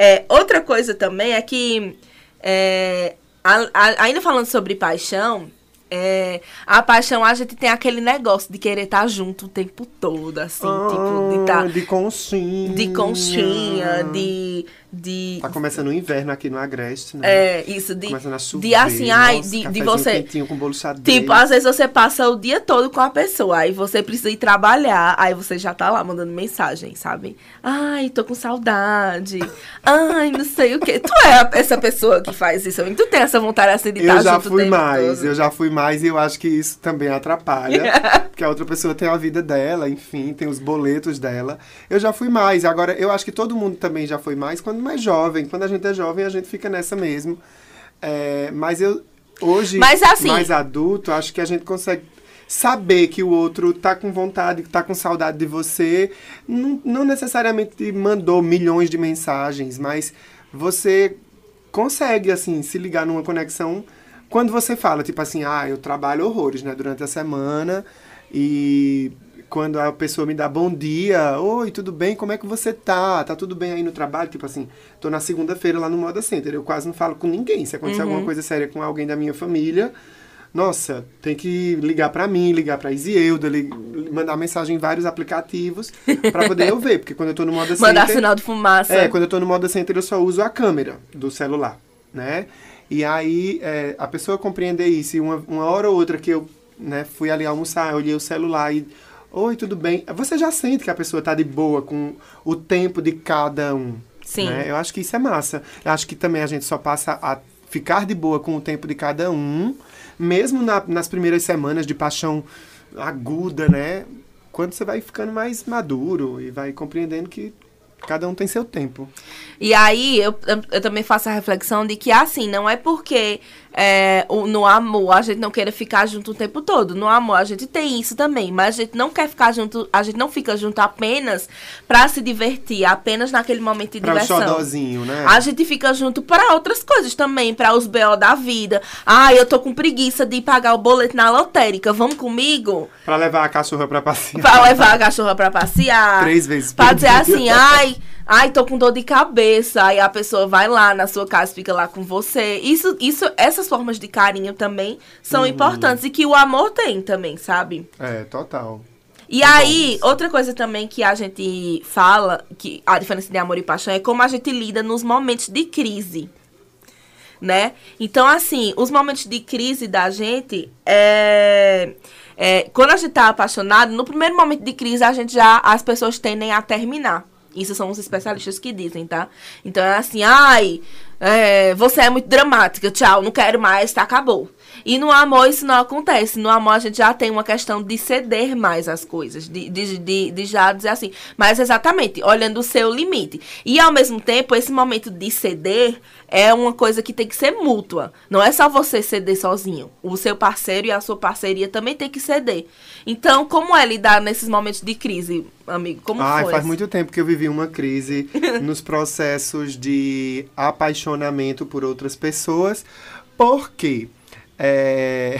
É, outra coisa também é que, é, a- a- ainda falando sobre paixão, é, a paixão a gente tem aquele negócio de querer estar junto o tempo todo, assim, tipo, de Ah, estar de conchinha. de conchinha, de, de Tá começando o inverno aqui no Agreste, né? é, isso, de, Começando a chover. de assim, ai, nossa, de, de você. com bolo. Tipo, às vezes você passa o dia todo com a pessoa, aí você precisa ir trabalhar, aí você já tá lá mandando mensagem, sabe? Ai, tô com saudade. Ai, não sei o quê. Tu é essa pessoa que faz isso, tu tem essa vontade assim de Eu estar já fui mais, todo. eu já fui mais e eu acho que isso também atrapalha. porque a outra pessoa tem a vida dela, enfim, tem os boletos dela. Eu já fui mais. Agora, eu acho que todo mundo também já foi mais quando mais jovem. Quando a gente é jovem, a gente fica nessa mesmo. É, mas eu, hoje, Mas assim- mais adulto, acho que a gente consegue saber que o outro tá com vontade, tá com saudade de você. Não, não necessariamente te mandou milhões de mensagens, mas você consegue, assim, se ligar numa conexão quando você fala, tipo assim, ah, eu trabalho horrores, né, durante a semana e quando a pessoa me dá bom dia, oi, tudo bem, como é que você tá? Tá tudo bem aí no trabalho? Tipo assim, tô na segunda-feira lá no Moda Center, eu quase não falo com ninguém. Se acontecer alguma coisa séria com alguém da minha família, nossa, tem que ligar pra mim, ligar pra Isielda, li- mandar mensagem em vários aplicativos pra poder eu ver, porque quando eu tô no Moda Mandar Center... sinal de fumaça. É, quando eu tô no Moda Center eu só uso a câmera do celular, né? E aí é, a pessoa compreender isso e uma, uma hora ou outra que eu né, fui ali almoçar, eu olhei o celular e... Oi, tudo bem? Você já sente que a pessoa tá de boa com o tempo de cada um. Sim. né? Eu acho que isso é massa. Eu acho que também a gente só passa a ficar de boa com o tempo de cada um, mesmo na- nas primeiras semanas de paixão aguda, né? Quando você vai ficando mais maduro e vai compreendendo que cada um tem seu tempo. E aí, eu, eu, eu também faço a reflexão de que, assim, não é porque é, no amor a gente não queira ficar junto o tempo todo. No amor a gente tem isso também, mas a gente não quer ficar junto, a gente não fica junto apenas pra se divertir, apenas naquele momento de Pra diversão. xodózinho, né? A gente fica junto para outras coisas também, para os BO da vida. Ah, eu tô com preguiça de pagar o boleto na lotérica, vamos comigo? Pra levar a cachorra pra passear. Pra levar a cachorra pra passear. Três vezes Pra dizer dia. assim, ai, ai, tô com dor de cabeça. Aí a pessoa vai lá na sua casa, fica lá com você. Isso, isso, essas formas de carinho também são Uhum. importantes e que o amor tem também, sabe? É, total. E aí, outra coisa também que a gente fala, que a diferença de amor e paixão é como a gente lida nos momentos de crise. Né? Então, assim, os momentos de crise da gente é, é, Quando a gente tá apaixonado, no primeiro momento de crise, a gente já. As pessoas tendem a terminar. Isso são os especialistas que dizem, tá? Então é assim, ai, é, você é muito dramática, tchau, não quero mais, tá, acabou. E no amor isso não acontece. No amor a gente já tem uma questão de ceder mais as coisas, de, de, de, de já dizer assim, mas exatamente, olhando o seu limite. E ao mesmo tempo, esse momento de ceder é uma coisa que tem que ser mútua. Não é só você ceder sozinho. O seu parceiro e a sua parceria também tem que ceder. Então, como é lidar nesses momentos de crise, amigo? Como Ai, foi? faz muito tempo que eu vivi uma crise nos processos de apaixonamento por outras pessoas, porque é,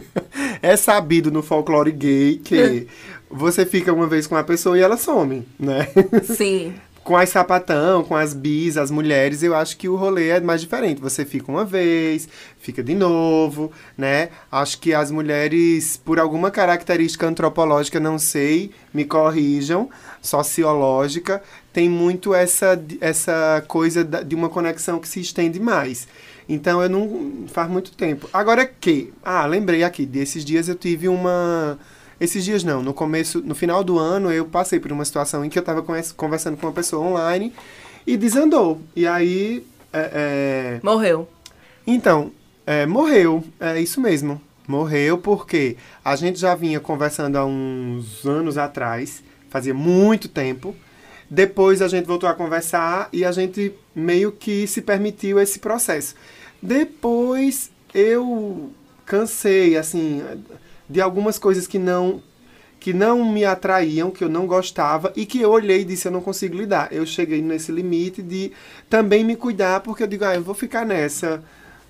é sabido no folclore gay que você fica uma vez com uma pessoa e ela some, né? Sim. com as sapatão, com as bis, as mulheres, eu acho que o rolê é mais diferente. Você fica uma vez, fica de novo, né? Acho que as mulheres, por alguma característica antropológica, não sei, me corrijam, sociológica, tem muito essa, essa coisa de uma conexão que se estende mais. Então eu não faz muito tempo. Agora que, ah, lembrei aqui, desses dias eu tive uma esses dias não, no começo, no final do ano eu passei por uma situação em que eu estava conversando com uma pessoa online e desandou. E aí, é, é, Morreu. então, é, morreu, é isso mesmo. Morreu porque a gente já vinha conversando há uns anos atrás, fazia muito tempo. Depois a gente voltou a conversar e a gente meio que se permitiu esse processo. Depois eu cansei, assim, de algumas coisas que não que não me atraíam, que eu não gostava e que eu olhei e disse eu não consigo lidar. Eu cheguei nesse limite de também me cuidar, porque eu digo, ah, eu vou ficar nessa,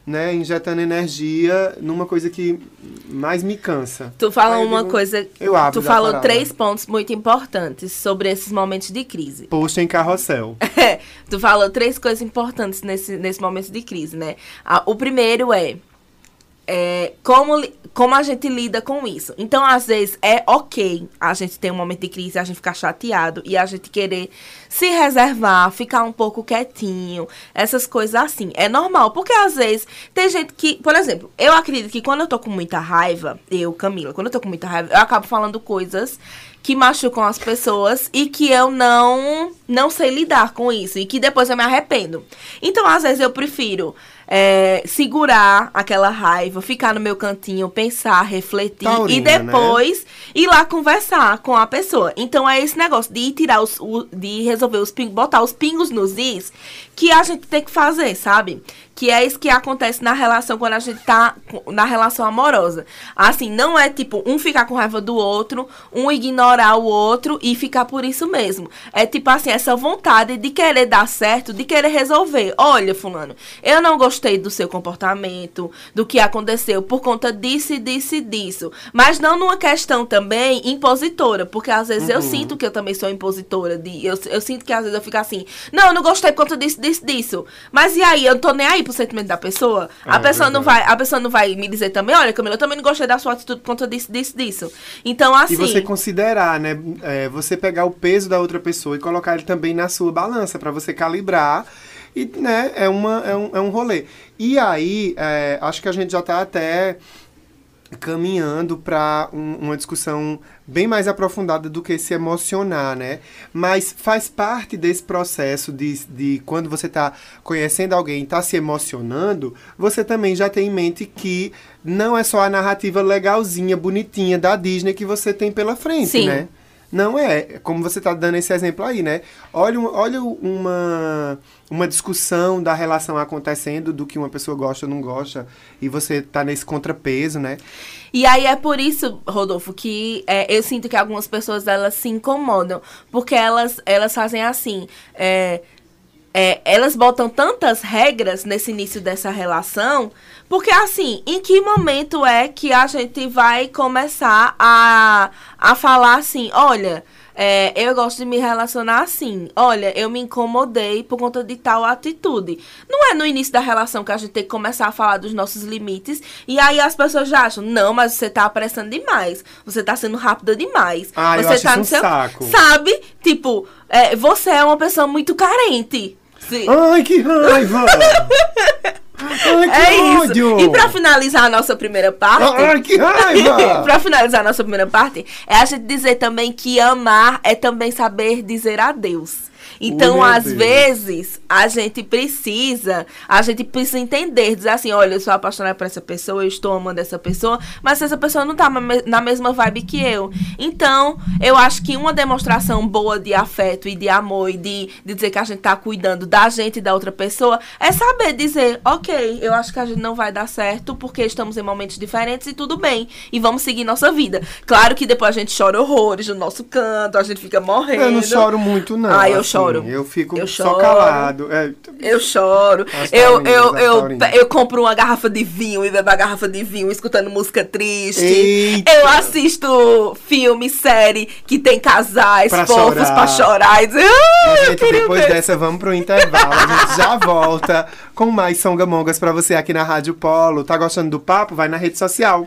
né, injetando energia numa coisa que mais me cansa. Tu eu uma digo, coisa. eu abro tu falou parada. três pontos muito importantes sobre esses momentos de crise. Post em carrossel. tu falou três coisas importantes nesse, nesse momento de crise, né? O primeiro é é, como, como a gente lida com isso. Então, às vezes, é ok a gente ter um momento de crise, a gente ficar chateado e a gente querer se reservar, ficar um pouco quietinho, essas coisas assim. É normal, porque às vezes tem gente que, por exemplo, eu acredito que quando eu tô com muita raiva, eu, Camila, quando eu tô com muita raiva, eu acabo falando coisas que machucam as pessoas e que eu não não sei lidar com isso e que depois eu me arrependo. Então, às vezes eu prefiro é, segurar aquela raiva, ficar no meu cantinho, pensar, refletir e depois ir lá conversar com a pessoa. Então é esse negócio de ir tirar os, o- de resolver os pingos, botar os pingos nos is que a gente tem que fazer, sabe? Que é isso que acontece na relação quando a gente tá na relação amorosa. Assim, não é tipo um ficar com raiva do outro, um ignorar o outro e ficar por isso mesmo. É tipo assim, essa vontade de querer dar certo, de querer resolver. Olha, fulano, eu não gostei do seu comportamento, do que aconteceu por conta disso e disso e disso. Mas não numa questão também impositora, porque às vezes eu sinto que eu também sou impositora. De, eu, eu sinto que às vezes eu fico assim, não, eu não gostei por conta disso, disso, disso. Mas e aí, eu não tô nem aí pro sentimento da pessoa? A É, pessoa não vai, a pessoa não vai me dizer também, olha, Camila, eu também não gostei da sua atitude por conta disso, disso, disso. Então, assim. E você considerar, né? é, você pegar o peso da outra pessoa e colocar ele também na sua balança, pra você calibrar. E, né, é, uma, é, um, é um rolê. E aí, é, acho que a gente já tá até caminhando para uma discussão bem mais aprofundada do que se emocionar, né? Mas faz parte desse processo de, de quando você está conhecendo alguém, está se emocionando, você também já tem em mente que não é só a narrativa legalzinha, bonitinha da Disney que você tem pela frente, Sim. né? Não é, como você está dando esse exemplo aí, né? Olha, olha uma, uma discussão da relação acontecendo, do que uma pessoa gosta ou não gosta, e você tá nesse contrapeso, né? E aí é por isso, Rodolfo, que é, eu sinto que algumas pessoas elas se incomodam. Porque elas, elas fazem assim. é, é, elas botam tantas regras nesse início dessa relação. Porque assim, em que momento é que a gente vai começar a, a falar assim, olha. é, eu gosto de me relacionar assim. Olha, eu me incomodei por conta de tal atitude. Não é no início da relação que a gente tem que começar a falar dos nossos limites. E aí as pessoas já acham, não, mas você tá apressando demais. Você tá sendo rápida demais. Ah, eu você acho tá no um seu. saco. Sabe? Tipo, é, você é uma pessoa muito carente. Sim. Ai, que raiva! Ai, que É isso. ódio! E pra finalizar a nossa primeira parte. Ai, que raiva! pra finalizar a nossa primeira parte, é a gente dizer também que amar é também saber dizer adeus. Então, às Deus. vezes, a gente precisa, a gente precisa entender, dizer assim, olha, eu sou apaixonada por essa pessoa, eu estou amando essa pessoa, mas essa pessoa não tá me- na mesma vibe que eu. Então, eu acho que uma demonstração boa de afeto e de amor e de, de dizer que a gente tá cuidando da gente e da outra pessoa é saber dizer, ok, eu acho que a gente não vai dar certo porque estamos em momentos diferentes e tudo bem. E vamos seguir nossa vida. Claro que depois a gente chora horrores no nosso canto, a gente fica morrendo. Eu não choro muito, não. Ah, eu assim, choro. Eu fico Eu só choro. calado. É, Eu choro. Eu, eu, eu, eu compro uma garrafa de vinho e bebo a garrafa de vinho escutando música triste. Eita. Eu assisto filme, série que tem casais Pra fofos chorar. pra chorar e dizer, ah, Gente, depois ver. dessa, vamos pro intervalo. A gente já volta com mais Songamongas pra você aqui na Rádio Polo. Tá gostando do papo? Vai na rede social.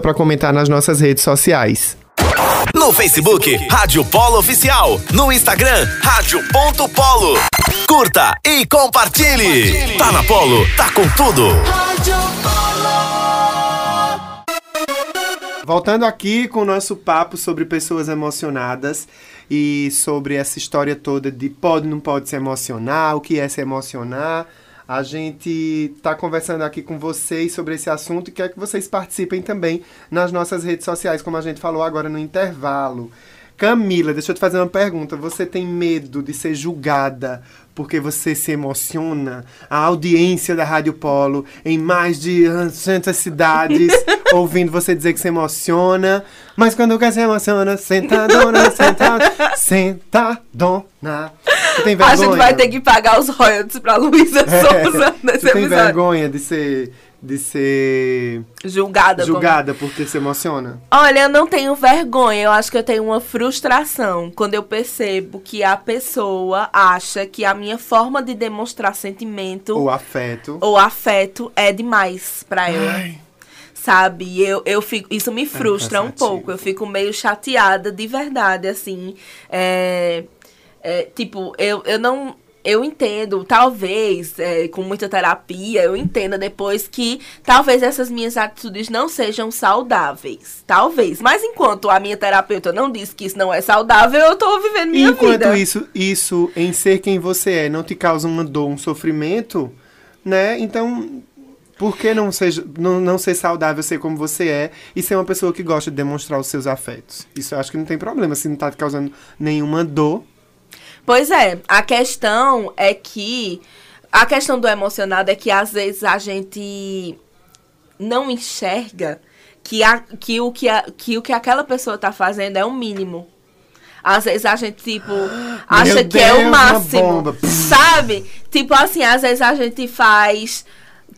pra comentar nas nossas redes sociais. No Facebook, Rádio Polo Oficial. No Instagram, Rádio.polo. Curta e compartilhe. Tá na Polo, tá com tudo. Voltando aqui com o nosso papo sobre pessoas emocionadas e sobre essa história toda de pode não pode se emocionar, o que é se emocionar. A gente está conversando aqui com vocês sobre esse assunto e quer que vocês participem também nas nossas redes sociais, como a gente falou agora no intervalo. Camila, deixa eu te fazer uma pergunta. Você tem medo de ser julgada porque você se emociona? A audiência da Rádio Polo em mais de 100 cidades ouvindo você dizer que se emociona. Mas quando quer se emociona, sentadona, sentadona, sentadona. Você tem vergonha? A gente vai ter que pagar os royalties pra Luísa Souza nesse Você tem episódio. vergonha de ser, de ser Julgada. como- julgada porque se emociona? Olha, eu não tenho vergonha. Eu acho que eu tenho uma frustração quando eu percebo que a pessoa acha que a minha forma de demonstrar sentimento Ou afeto? ou afeto é demais pra ela. Ai. Sabe? Eu, eu fico, isso me frustra um cansativo. pouco. Eu fico meio chateada de verdade, assim. É, é, tipo, eu, eu não. Eu entendo, talvez, é, com muita terapia, eu entenda depois que talvez essas minhas atitudes não sejam saudáveis. Talvez. Mas enquanto a minha terapeuta não disse que isso não é saudável, eu tô vivendo minha Enquanto vida. isso, isso em ser quem você é não te causa uma dor, um sofrimento, né? Então, por que não, seja, não, não ser saudável ser como você é e ser uma pessoa que gosta de demonstrar os seus afetos? Isso eu acho que não tem problema, se não tá te causando nenhuma dor. Pois é, a questão é que. A questão do emocionado é que às vezes a gente não enxerga que, a, que, o, que, a, que o que aquela pessoa tá fazendo é o mínimo. Às vezes a gente, tipo, acha que é Deus, o uma máximo. Sabe? Tipo assim, às vezes a gente faz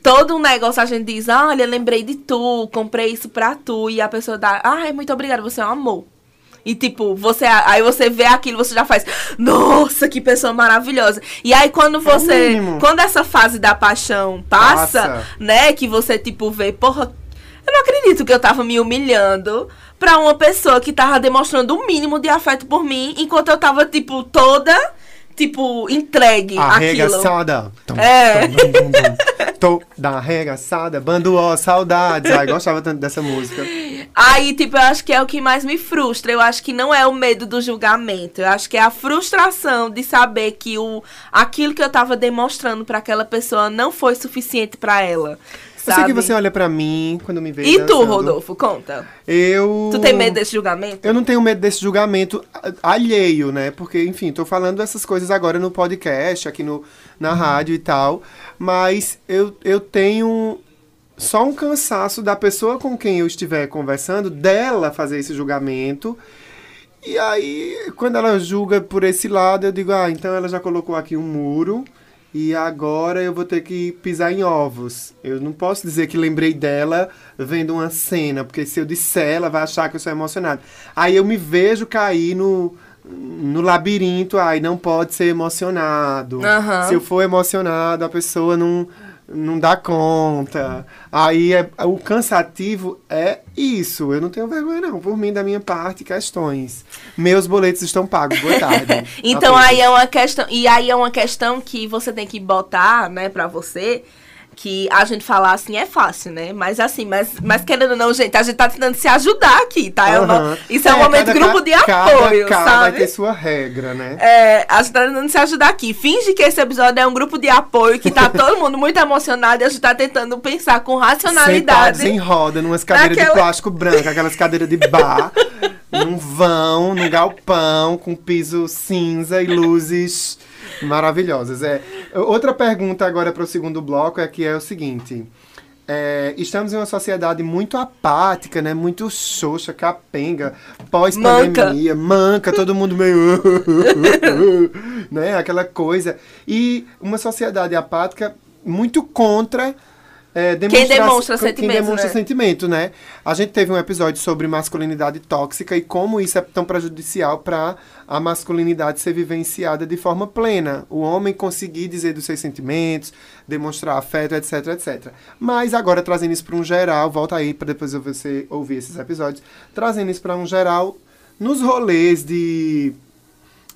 todo um negócio, a gente diz, olha, lembrei de tu, comprei isso pra tu, e a pessoa dá, ai, muito obrigada, você é um amor. E tipo, você aí você vê aquilo, você já faz, nossa, que pessoa maravilhosa. E aí quando você, mínimo. quando essa fase da paixão passa, Passa. né, que você tipo vê, porra, eu não acredito que eu tava me humilhando pra uma pessoa que tava demonstrando o mínimo de afeto por mim, enquanto eu tava tipo toda tipo entregue. Arregaçada. Tum, É. tum, dum, dum, dum. Tô da arregaçada, bando ó, saudades. Ai, gostava tanto dessa música. Aí, tipo, eu acho que é o que mais me frustra. Eu acho que não é o medo do julgamento. Eu acho que é a frustração de saber que o, aquilo que eu tava demonstrando pra aquela pessoa não foi suficiente pra ela. Eu Sabe? sei que você olha pra mim quando me vê E tu, dançando. Rodolfo, conta. Eu. Tu tem medo desse julgamento? Eu não tenho medo desse julgamento alheio, né? Porque, enfim, tô falando essas coisas agora no podcast, aqui no, na rádio e tal. Mas eu, eu tenho só um cansaço da pessoa com quem eu estiver conversando, dela fazer esse julgamento. E aí, quando ela julga por esse lado, eu digo, ah, então ela já colocou aqui um muro. E agora eu vou ter que pisar em ovos. Eu não posso dizer que lembrei dela vendo uma cena, porque se eu disser, ela vai achar que eu sou emocionado. Aí eu me vejo cair no, no labirinto, aí não pode ser emocionado. Aham. Se eu for emocionado, a pessoa não, não dá conta. Aí é- o cansativo é isso. Eu não tenho vergonha, não. Por mim, da minha parte, questões. Meus boletos estão pagos. Boa tarde. Então A aí é uma questão. E aí é uma questão que você tem que botar, né, pra você. Que a gente falar assim é fácil, né? Mas assim, mas, mas querendo ou não, gente, a gente tá tentando se ajudar aqui, tá? Eu não- Aham. isso é, um momento cada grupo de cada apoio, vai sabe? ter sua regra, né? É, a gente tá tentando se ajudar aqui. Finge que esse episódio é um grupo de apoio, que tá todo mundo muito emocionado e a gente tá tentando pensar com racionalidade. Sentados em roda, numas cadeiras de Naquela- plástico branco, aquelas cadeiras de bar, num vão, num galpão, com piso cinza e luzes maravilhosas. É. Outra pergunta agora para o segundo bloco é que é o seguinte. é, estamos em uma sociedade muito apática, né? Muito xoxa, capenga, pós-pandemia, manca. todo mundo meio. né? Aquela coisa. E uma sociedade apática muito contra. É, demonstra quem sentimentos, demonstra né? sentimento, né? A gente teve um episódio sobre masculinidade tóxica e como isso é tão prejudicial para a masculinidade ser vivenciada de forma plena. O homem conseguir dizer dos seus sentimentos, demonstrar afeto, etc, etc. Mas agora trazendo isso para um geral, volta aí para depois você ouvir esses episódios, trazendo isso para um geral nos rolês de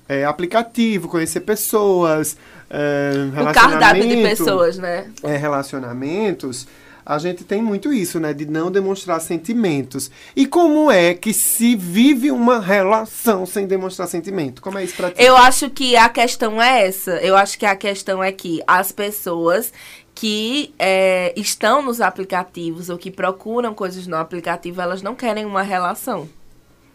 é, aplicativo, conhecer pessoas, é, O cardápio de pessoas, né? é, relacionamentos, a gente tem muito isso, né? De não demonstrar sentimentos. E como é que se vive uma relação sem demonstrar sentimento? Como é isso pra ti? Eu acho que a questão é essa. Eu acho que a questão é que as pessoas que é, estão nos aplicativos ou que procuram coisas no aplicativo, elas não querem uma relação.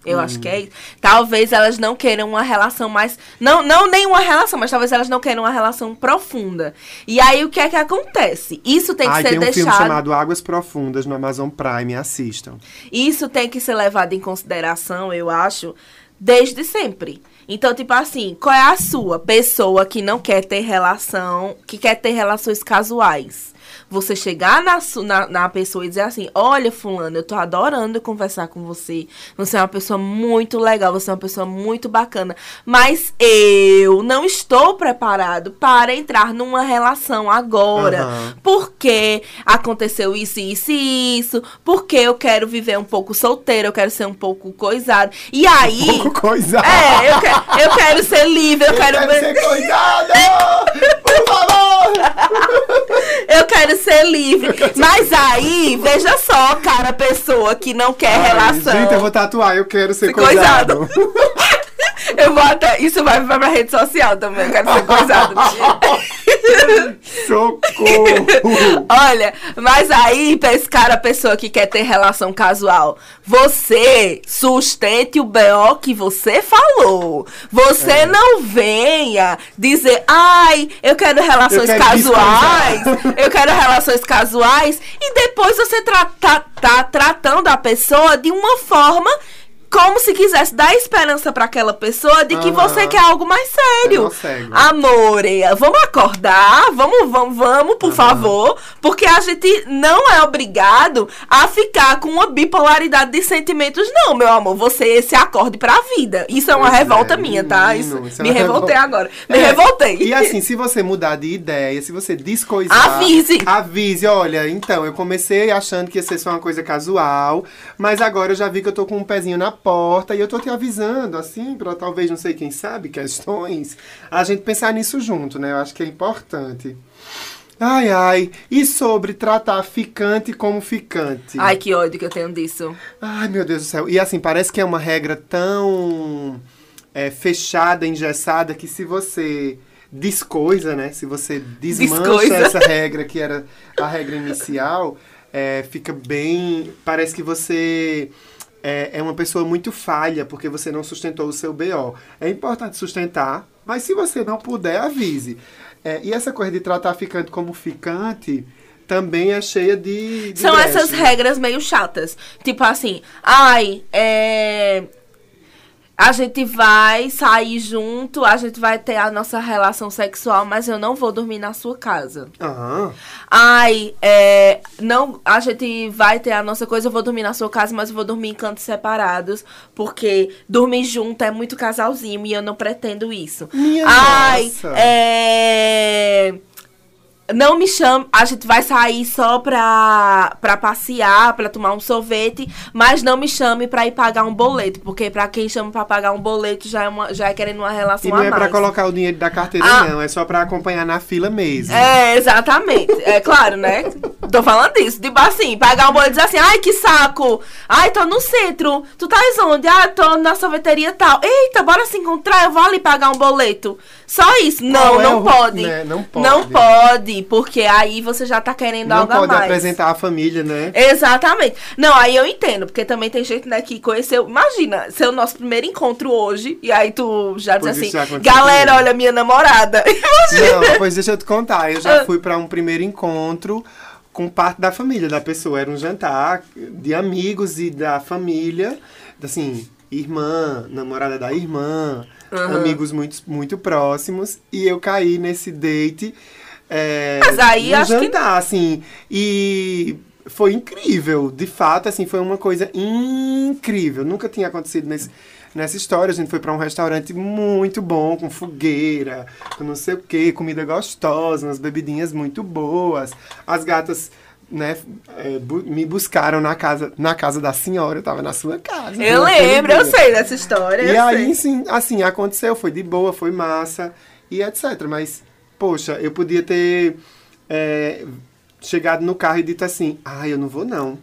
Eu acho que é isso. Talvez elas não queiram uma relação mais. Não, não nenhuma relação, mas talvez elas não queiram uma relação profunda. E aí o que é que acontece? Isso tem que Ai, ser tem um filme deixado. chamado Águas Profundas no Amazon Prime, assistam. Isso tem que ser levado em consideração, eu acho, desde sempre. Então, tipo assim, qual é a sua pessoa que não quer ter relação, que quer ter relações casuais? Você chegar na, na, na pessoa e dizer assim: Olha, Fulano, eu tô adorando conversar com você. Você é uma pessoa muito legal, você é uma pessoa muito bacana. Mas eu não estou preparado para entrar numa relação agora. Aham. Porque aconteceu isso, isso e isso. Porque eu quero viver um pouco solteiro, eu quero ser um pouco coisado. E aí. Pouco coisa. É, eu quero, eu quero ser livre, eu, quero. Quero ser coisado! Por favor! Eu quero ser livre. Mas aí, veja só, cara, pessoa que não quer Ai, relação. Gente, eu vou tatuar, eu quero ser Ser coisado. coisado. Eu vou até. Isso vai vai pra rede social também. Eu quero ser coisado. Socorro! Olha, mas aí, cara, a pessoa que quer ter relação casual, você sustente o BO que você falou. Você É. não venha dizer, ai, eu quero relações Eu quero casuais, eu quero relações casuais, e depois você tra tá, tá tratando a pessoa de uma forma. Como se quisesse dar esperança pra aquela pessoa de que Aham. você quer algo mais sério. nó cego. Amore, vamos acordar, vamos, vamos, vamos, por favor, porque a gente não é obrigado a ficar com uma bipolaridade de sentimentos, não, meu amor. Você se acorde pra vida. Isso é uma Pois revolta é, minha, tá? menino, Isso, isso é me revoltei revolta. agora. Me É, revoltei. E assim, se você mudar de ideia, se você descoisar... Avise. Avise, olha, então, eu comecei achando que ia ser só uma coisa casual, mas agora eu já vi que eu tô com um pezinho na porta e eu tô te avisando, assim, pra talvez, não sei quem sabe, questões, a gente pensar nisso junto, né? Eu acho que é importante. Ai, ai. E sobre tratar ficante como ficante? Ai, que ódio que eu tenho disso. Ai, meu Deus do céu. E assim, parece que é uma regra tão é, fechada, engessada, que se você descoisa, né? Se você desmancha Descoisa. essa regra que era a regra inicial, é, fica bem. Parece que você é, é uma pessoa muito falha, porque você não sustentou o seu BO. É importante sustentar, mas se você não puder, avise. É, e essa coisa de tratar ficante como ficante também é cheia de. de São brecha, essas né? regras meio chatas. Tipo assim, ai, é. A gente vai sair junto, a gente vai ter a nossa relação sexual, mas eu não vou dormir na sua casa. Aham. Ai, é. Não, a gente vai ter a nossa coisa, eu vou dormir na sua casa, mas eu vou dormir em cantos separados. Porque dormir junto é muito casalzinho e eu não pretendo isso. Minha Ai, nossa. é. Não me chame, a gente vai sair só pra, pra passear, pra tomar um sorvete, mas não me chame pra ir pagar um boleto, porque pra quem chama pra pagar um boleto já é, uma, já é querendo uma relação E não a é mais. pra colocar o dinheiro da carteira, Ah. não. É só pra acompanhar na fila mesmo. É, exatamente. É claro, né? Tô falando disso. Tipo assim, pagar um boleto e dizer assim, ai, que saco. Ai, tô no centro. Tu tá onde? Ah, tô na sorveteria tal. Eita, bora se encontrar, eu vou ali pagar um boleto. Só isso. Não, é não o- pode. né? Não pode. Não pode, porque aí você já tá querendo Não algo a pode mais. apresentar a família, né? Exatamente. Não, aí eu entendo, porque também tem gente, né, que conheceu. Imagina, ser o nosso primeiro encontro hoje, e aí tu já diz Pois assim, já aconteceu galera, comigo." olha minha namorada. Imagina. Não, pois deixa eu te contar. Eu Ah. já fui pra um primeiro encontro com parte da família da pessoa. Era um jantar de amigos e da família. Assim, irmã, namorada da irmã, amigos muito, muito próximos. E eu caí nesse date. É, Mas aí acho que- jantar, assim. E foi incrível. De fato, assim, foi uma coisa incrível. Nunca tinha acontecido nesse, nessa história. A gente foi pra um restaurante muito bom, com fogueira, com não sei o quê, comida gostosa, umas bebidinhas muito boas. As gatas. Né, é, me buscaram na casa, na casa da senhora, eu tava na sua casa. Eu lembro, eu sei dessa história. E aí, sim, assim, aconteceu, foi de boa, foi massa e etc. Mas, poxa, eu podia ter é, chegado no carro e dito assim, ah, eu não vou não.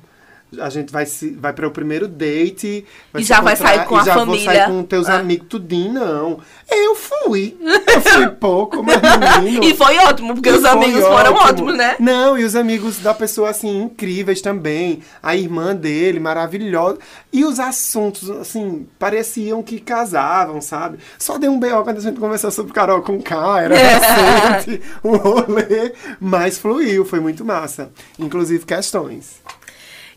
A gente vai, se, vai para o primeiro date. E já vai sair com a já família. Vou sair com teus Ah. amigos, tudinho, não. Eu fui. Eu fui pouco, mas menino. E foi ótimo, porque os amigos foram ótimo. ótimos, né? Não, e os amigos da pessoa, assim, incríveis também. A irmã dele, maravilhosa. E os assuntos, assim, pareciam que casavam, sabe? Só deu um B.O. quando a gente conversou sobre Carol com K, era recente, um rolê. Mas fluiu, foi muito massa. Inclusive questões.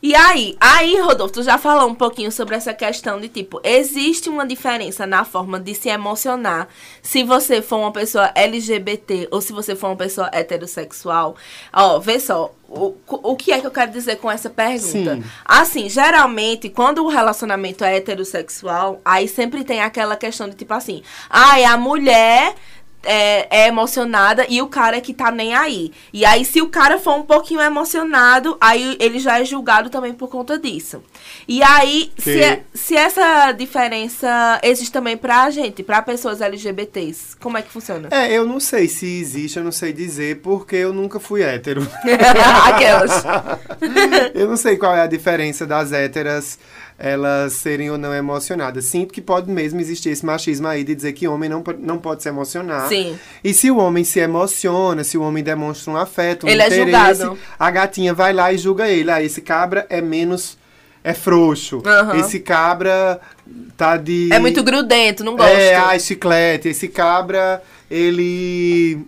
E aí, aí, Rodolfo, tu já falou um pouquinho sobre essa questão de tipo, existe uma diferença na forma de se emocionar se você for uma pessoa LGBT ou se você for uma pessoa heterossexual. Ó, vê só, o, o que é que eu quero dizer com essa pergunta? Sim. Assim, geralmente, quando o relacionamento é heterossexual, aí sempre tem aquela questão de tipo assim, ah, é a mulher é, é emocionada e o cara que tá nem aí. E aí, se o cara for um pouquinho emocionado, aí ele já é julgado também por conta disso. E aí, se, é- se essa diferença existe também pra gente, pra pessoas LGBTs, como é que funciona? É, eu não sei se existe, eu não sei dizer, porque eu nunca fui hétero. Aquelas. eu não sei qual é a diferença das héteras elas serem ou não emocionadas. Sinto que pode mesmo existir esse machismo aí de dizer que homem não, não pode se emocionar. Sim. E se o homem se emociona, se o homem demonstra um afeto, um Ele é interesse, julgado. a gatinha vai lá e julga ele. Ah, esse cabra é menos. é frouxo. Aham. Esse cabra tá de. É muito grudento, não gosto. É, ai, chiclete. Esse cabra, ele.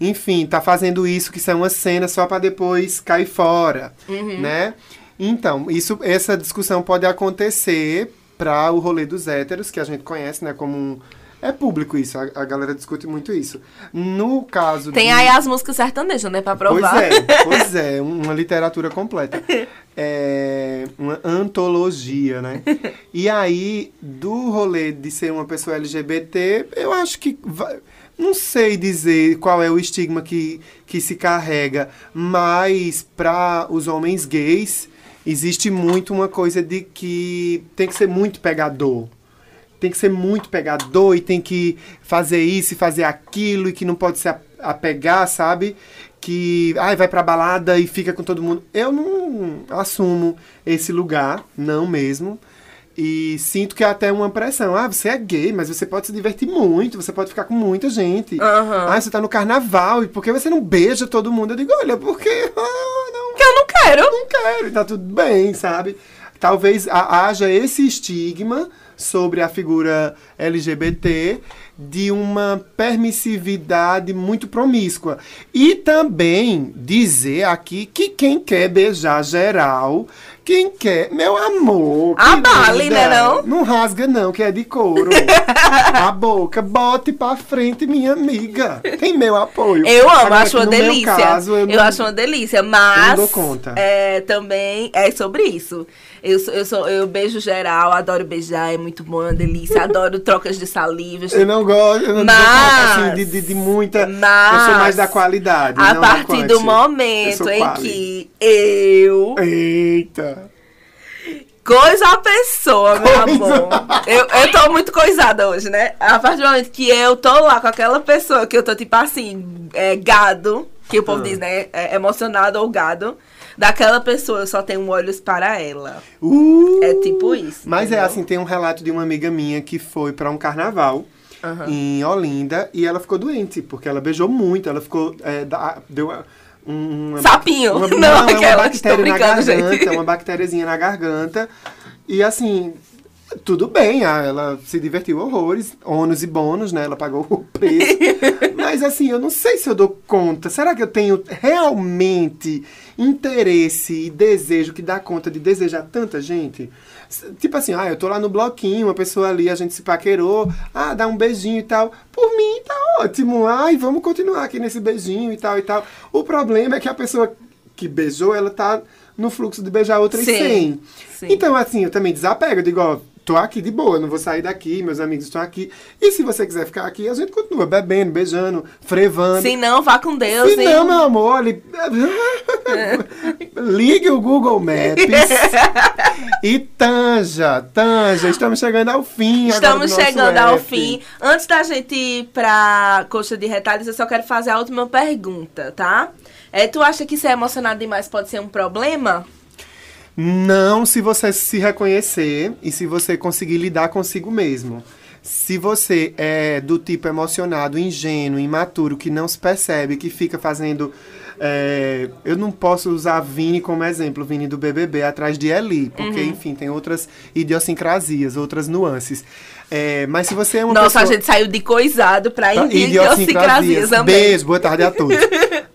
Enfim, tá fazendo isso, que isso é uma cena só pra depois cair fora, Uhum. né? Então, isso, essa discussão pode acontecer para o rolê dos héteros, que a gente conhece, né, como um... É público isso, a, a galera discute muito isso. No caso Tem de... aí as músicas sertanejas, né, pra provar. Pois é, pois é, uma literatura completa. É uma antologia, né? E aí, do rolê de ser uma pessoa LGBT, eu acho que. vai- não sei dizer qual é o estigma que, que se carrega, mas para os homens gays, existe muito uma coisa de que tem que ser muito pegador tem que ser muito pegador e tem que fazer isso e fazer aquilo e que não pode se a- apegar, sabe? Que ai, vai pra balada e fica com todo mundo. Eu não assumo esse lugar, não mesmo. E sinto que é até uma pressão. Ah, você é gay, mas você pode se divertir muito, você pode ficar com muita gente. Aham. Ah, você tá no carnaval, e por que você não beija todo mundo? Eu digo, olha, porque. Ah, não, Que eu não quero. não quero, tá tudo bem, sabe? Talvez ha- haja esse estigma sobre a figura LGBT de uma permissividade muito promíscua. E também dizer aqui que quem quer beijar geral, quem quer, meu amor. Abale, querida, né, não? Não rasga não, que é de couro. a boca, bote pra frente, minha amiga. Tem meu apoio. Eu amo, Agora, acho uma delícia. caso, eu não- acho uma delícia, mas dou conta. É, também é sobre isso. Eu, sou, eu, sou, eu beijo geral, adoro beijar, é muito bom, é uma delícia. Adoro trocas de salivas. Eu não gosto, eu não Mas- conta, assim, de, de, de muita. eu sou Mas- mais da qualidade. A partir do momento em quali. que eu Eita! coisa a pessoa, meu Coisa. amor. Eu, eu tô muito coisada hoje, né? A partir do momento que eu tô lá com aquela pessoa que eu tô tipo assim, é, gado, que o povo Ah. diz, né? É, emocionado ou gado. Daquela pessoa eu só tenho olhos para ela. Uh! É tipo isso. Mas é entendeu? assim, tem um relato de uma amiga minha que foi pra um carnaval Aham. em Olinda e ela ficou doente, porque ela beijou muito, ela ficou. é, da- deu uma- um- uma, Sapinho. Uma, Não, não, é uma bactéria na garganta, gente. uma bactériazinha na garganta. E assim, tudo bem, ah, ela se divertiu horrores, ônus e bônus, né? Ela pagou o preço. Mas assim, eu não sei se eu dou conta. Será que eu tenho realmente interesse e desejo que dá conta de desejar tanta gente? Tipo assim, ah, eu tô lá no bloquinho, uma pessoa ali, a gente se paquerou, ah, dá um beijinho e tal. Por mim, tá ótimo. Ai, vamos continuar aqui nesse beijinho e tal e tal. O problema é que a pessoa que beijou, ela tá no fluxo de beijar outras Sim, 100. sim. Então, assim, eu também desapego. Eu digo, ó, tô aqui de boa, não vou sair daqui, meus amigos estão aqui. E se você quiser ficar aqui, a gente continua bebendo, beijando, frevando. Se não, vá com Deus. Se hein? não, meu amor, li... ligue o Google Maps e tanja, tanja. Estamos chegando ao fim Estamos chegando ao fim. Antes da gente ir pra coxa de retalhos, eu só quero fazer a última pergunta, tá? É, tu acha que ser emocionado demais pode ser um problema? Não se você se reconhecer e se você conseguir lidar consigo mesmo. Se você é do tipo emocionado, ingênuo, imaturo, que não se percebe, que fica fazendo. é, eu não posso usar Vini como exemplo, Vini do BBB, atrás de Eli, porque, Uhum. enfim, tem outras idiosincrasias, outras nuances. É, mas se você é uma Nossa, pessoa... a gente saiu de coisado pra Tá, idiosincrasias também. Beijo, boa tarde a todos.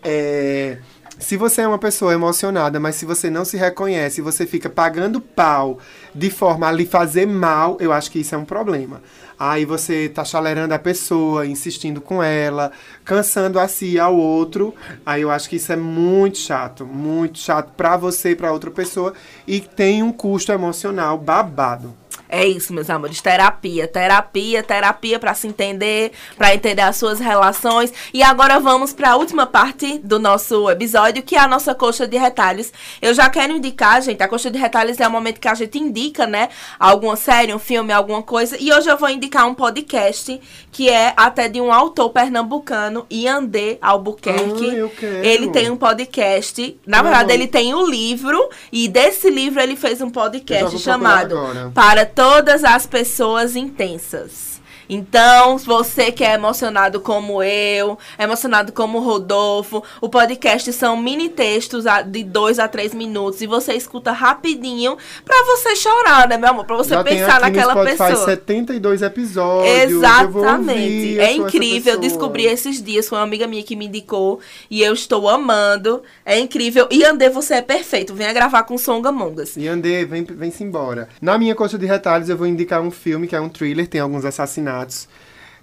É, se você é uma pessoa emocionada, mas se você não se reconhece, você fica pagando pau de forma a lhe fazer mal, eu acho que isso é um problema. Aí você tá chalerando a pessoa, insistindo com ela, cansando a si e ao outro. Aí eu acho que isso é muito chato, muito chato pra você e pra outra pessoa e tem um custo emocional babado. É isso, meus amores. Terapia, terapia, terapia pra se entender, pra entender as suas relações. E agora vamos pra última parte do nosso episódio, que é a nossa coxa de retalhos. Eu já quero indicar, gente, a coxa de retalhos é o momento que a gente indica, né, alguma série, um filme, alguma coisa. E hoje eu vou indicar um podcast que é até de um autor pernambucano, Iandê Albuquerque. Ah, eu quero. Ele tem um podcast. Na Ah. verdade, ele tem um livro. E desse livro ele fez um podcast chamado. Para Todas as Pessoas Intensas. Então, se você que é emocionado como eu, emocionado como o Rodolfo, o podcast são mini textos de dois a três minutos e você escuta rapidinho pra você chorar, né, meu amor? Pra você Já tem pensar aqui naquela no Spotify pessoa. 72 episódios. Exatamente. É incrível. Eu descobri esses dias. Foi uma amiga minha que me indicou. E eu estou amando. É incrível. E Andê, você é perfeito. Venha gravar com Songa Mongas. E Andê, vem, vem-se embora. Na minha coxa de retalhos, eu vou indicar um filme que é um thriller, tem alguns assassinatos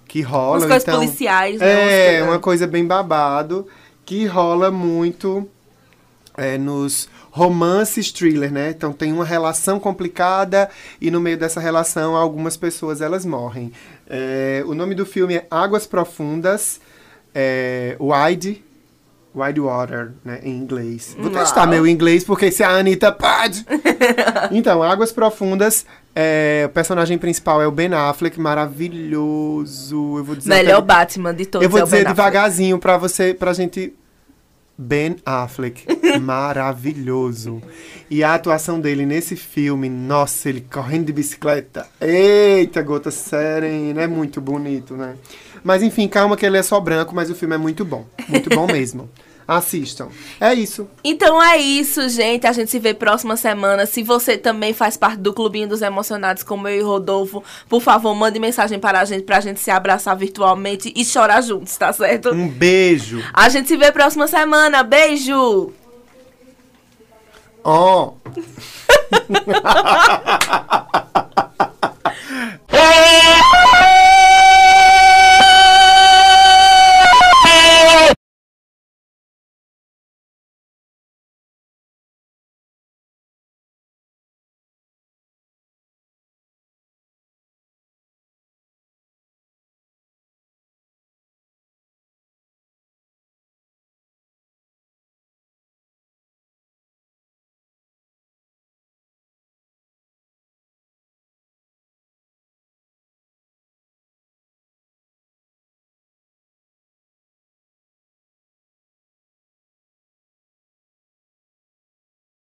que rolam. Umas coisas então, policiais, né? É, uma coisa bem babado, que rola muito é, nos romances thriller, né? Então tem uma relação complicada e no meio dessa relação algumas pessoas elas morrem. É, o nome do filme é Águas Profundas, é, Wide, Wide Water, né, em inglês. Vou Uau. testar meu inglês porque se a Anitta pode. então, Águas Profundas, é, o personagem principal é o Ben Affleck, maravilhoso. Eu vou dizer Melhor até- Batman de todos. eu vou é dizer devagarzinho pra você, pra gente. Ben Affleck, maravilhoso. E a atuação dele nesse filme, nossa, ele correndo de bicicleta. Eita, gota serena, é muito bonito, né? Mas enfim, calma que ele é só branco, mas o filme é muito bom. Muito bom mesmo. Assistam. É isso. Então é isso, gente. A gente se vê próxima semana. Se você também faz parte do Clubinho dos Emocionados, como eu e Rodolfo, por favor, mande mensagem para a gente, pra gente se abraçar virtualmente e chorar juntos, tá certo? Um beijo. A gente se vê próxima semana. Beijo! Ó.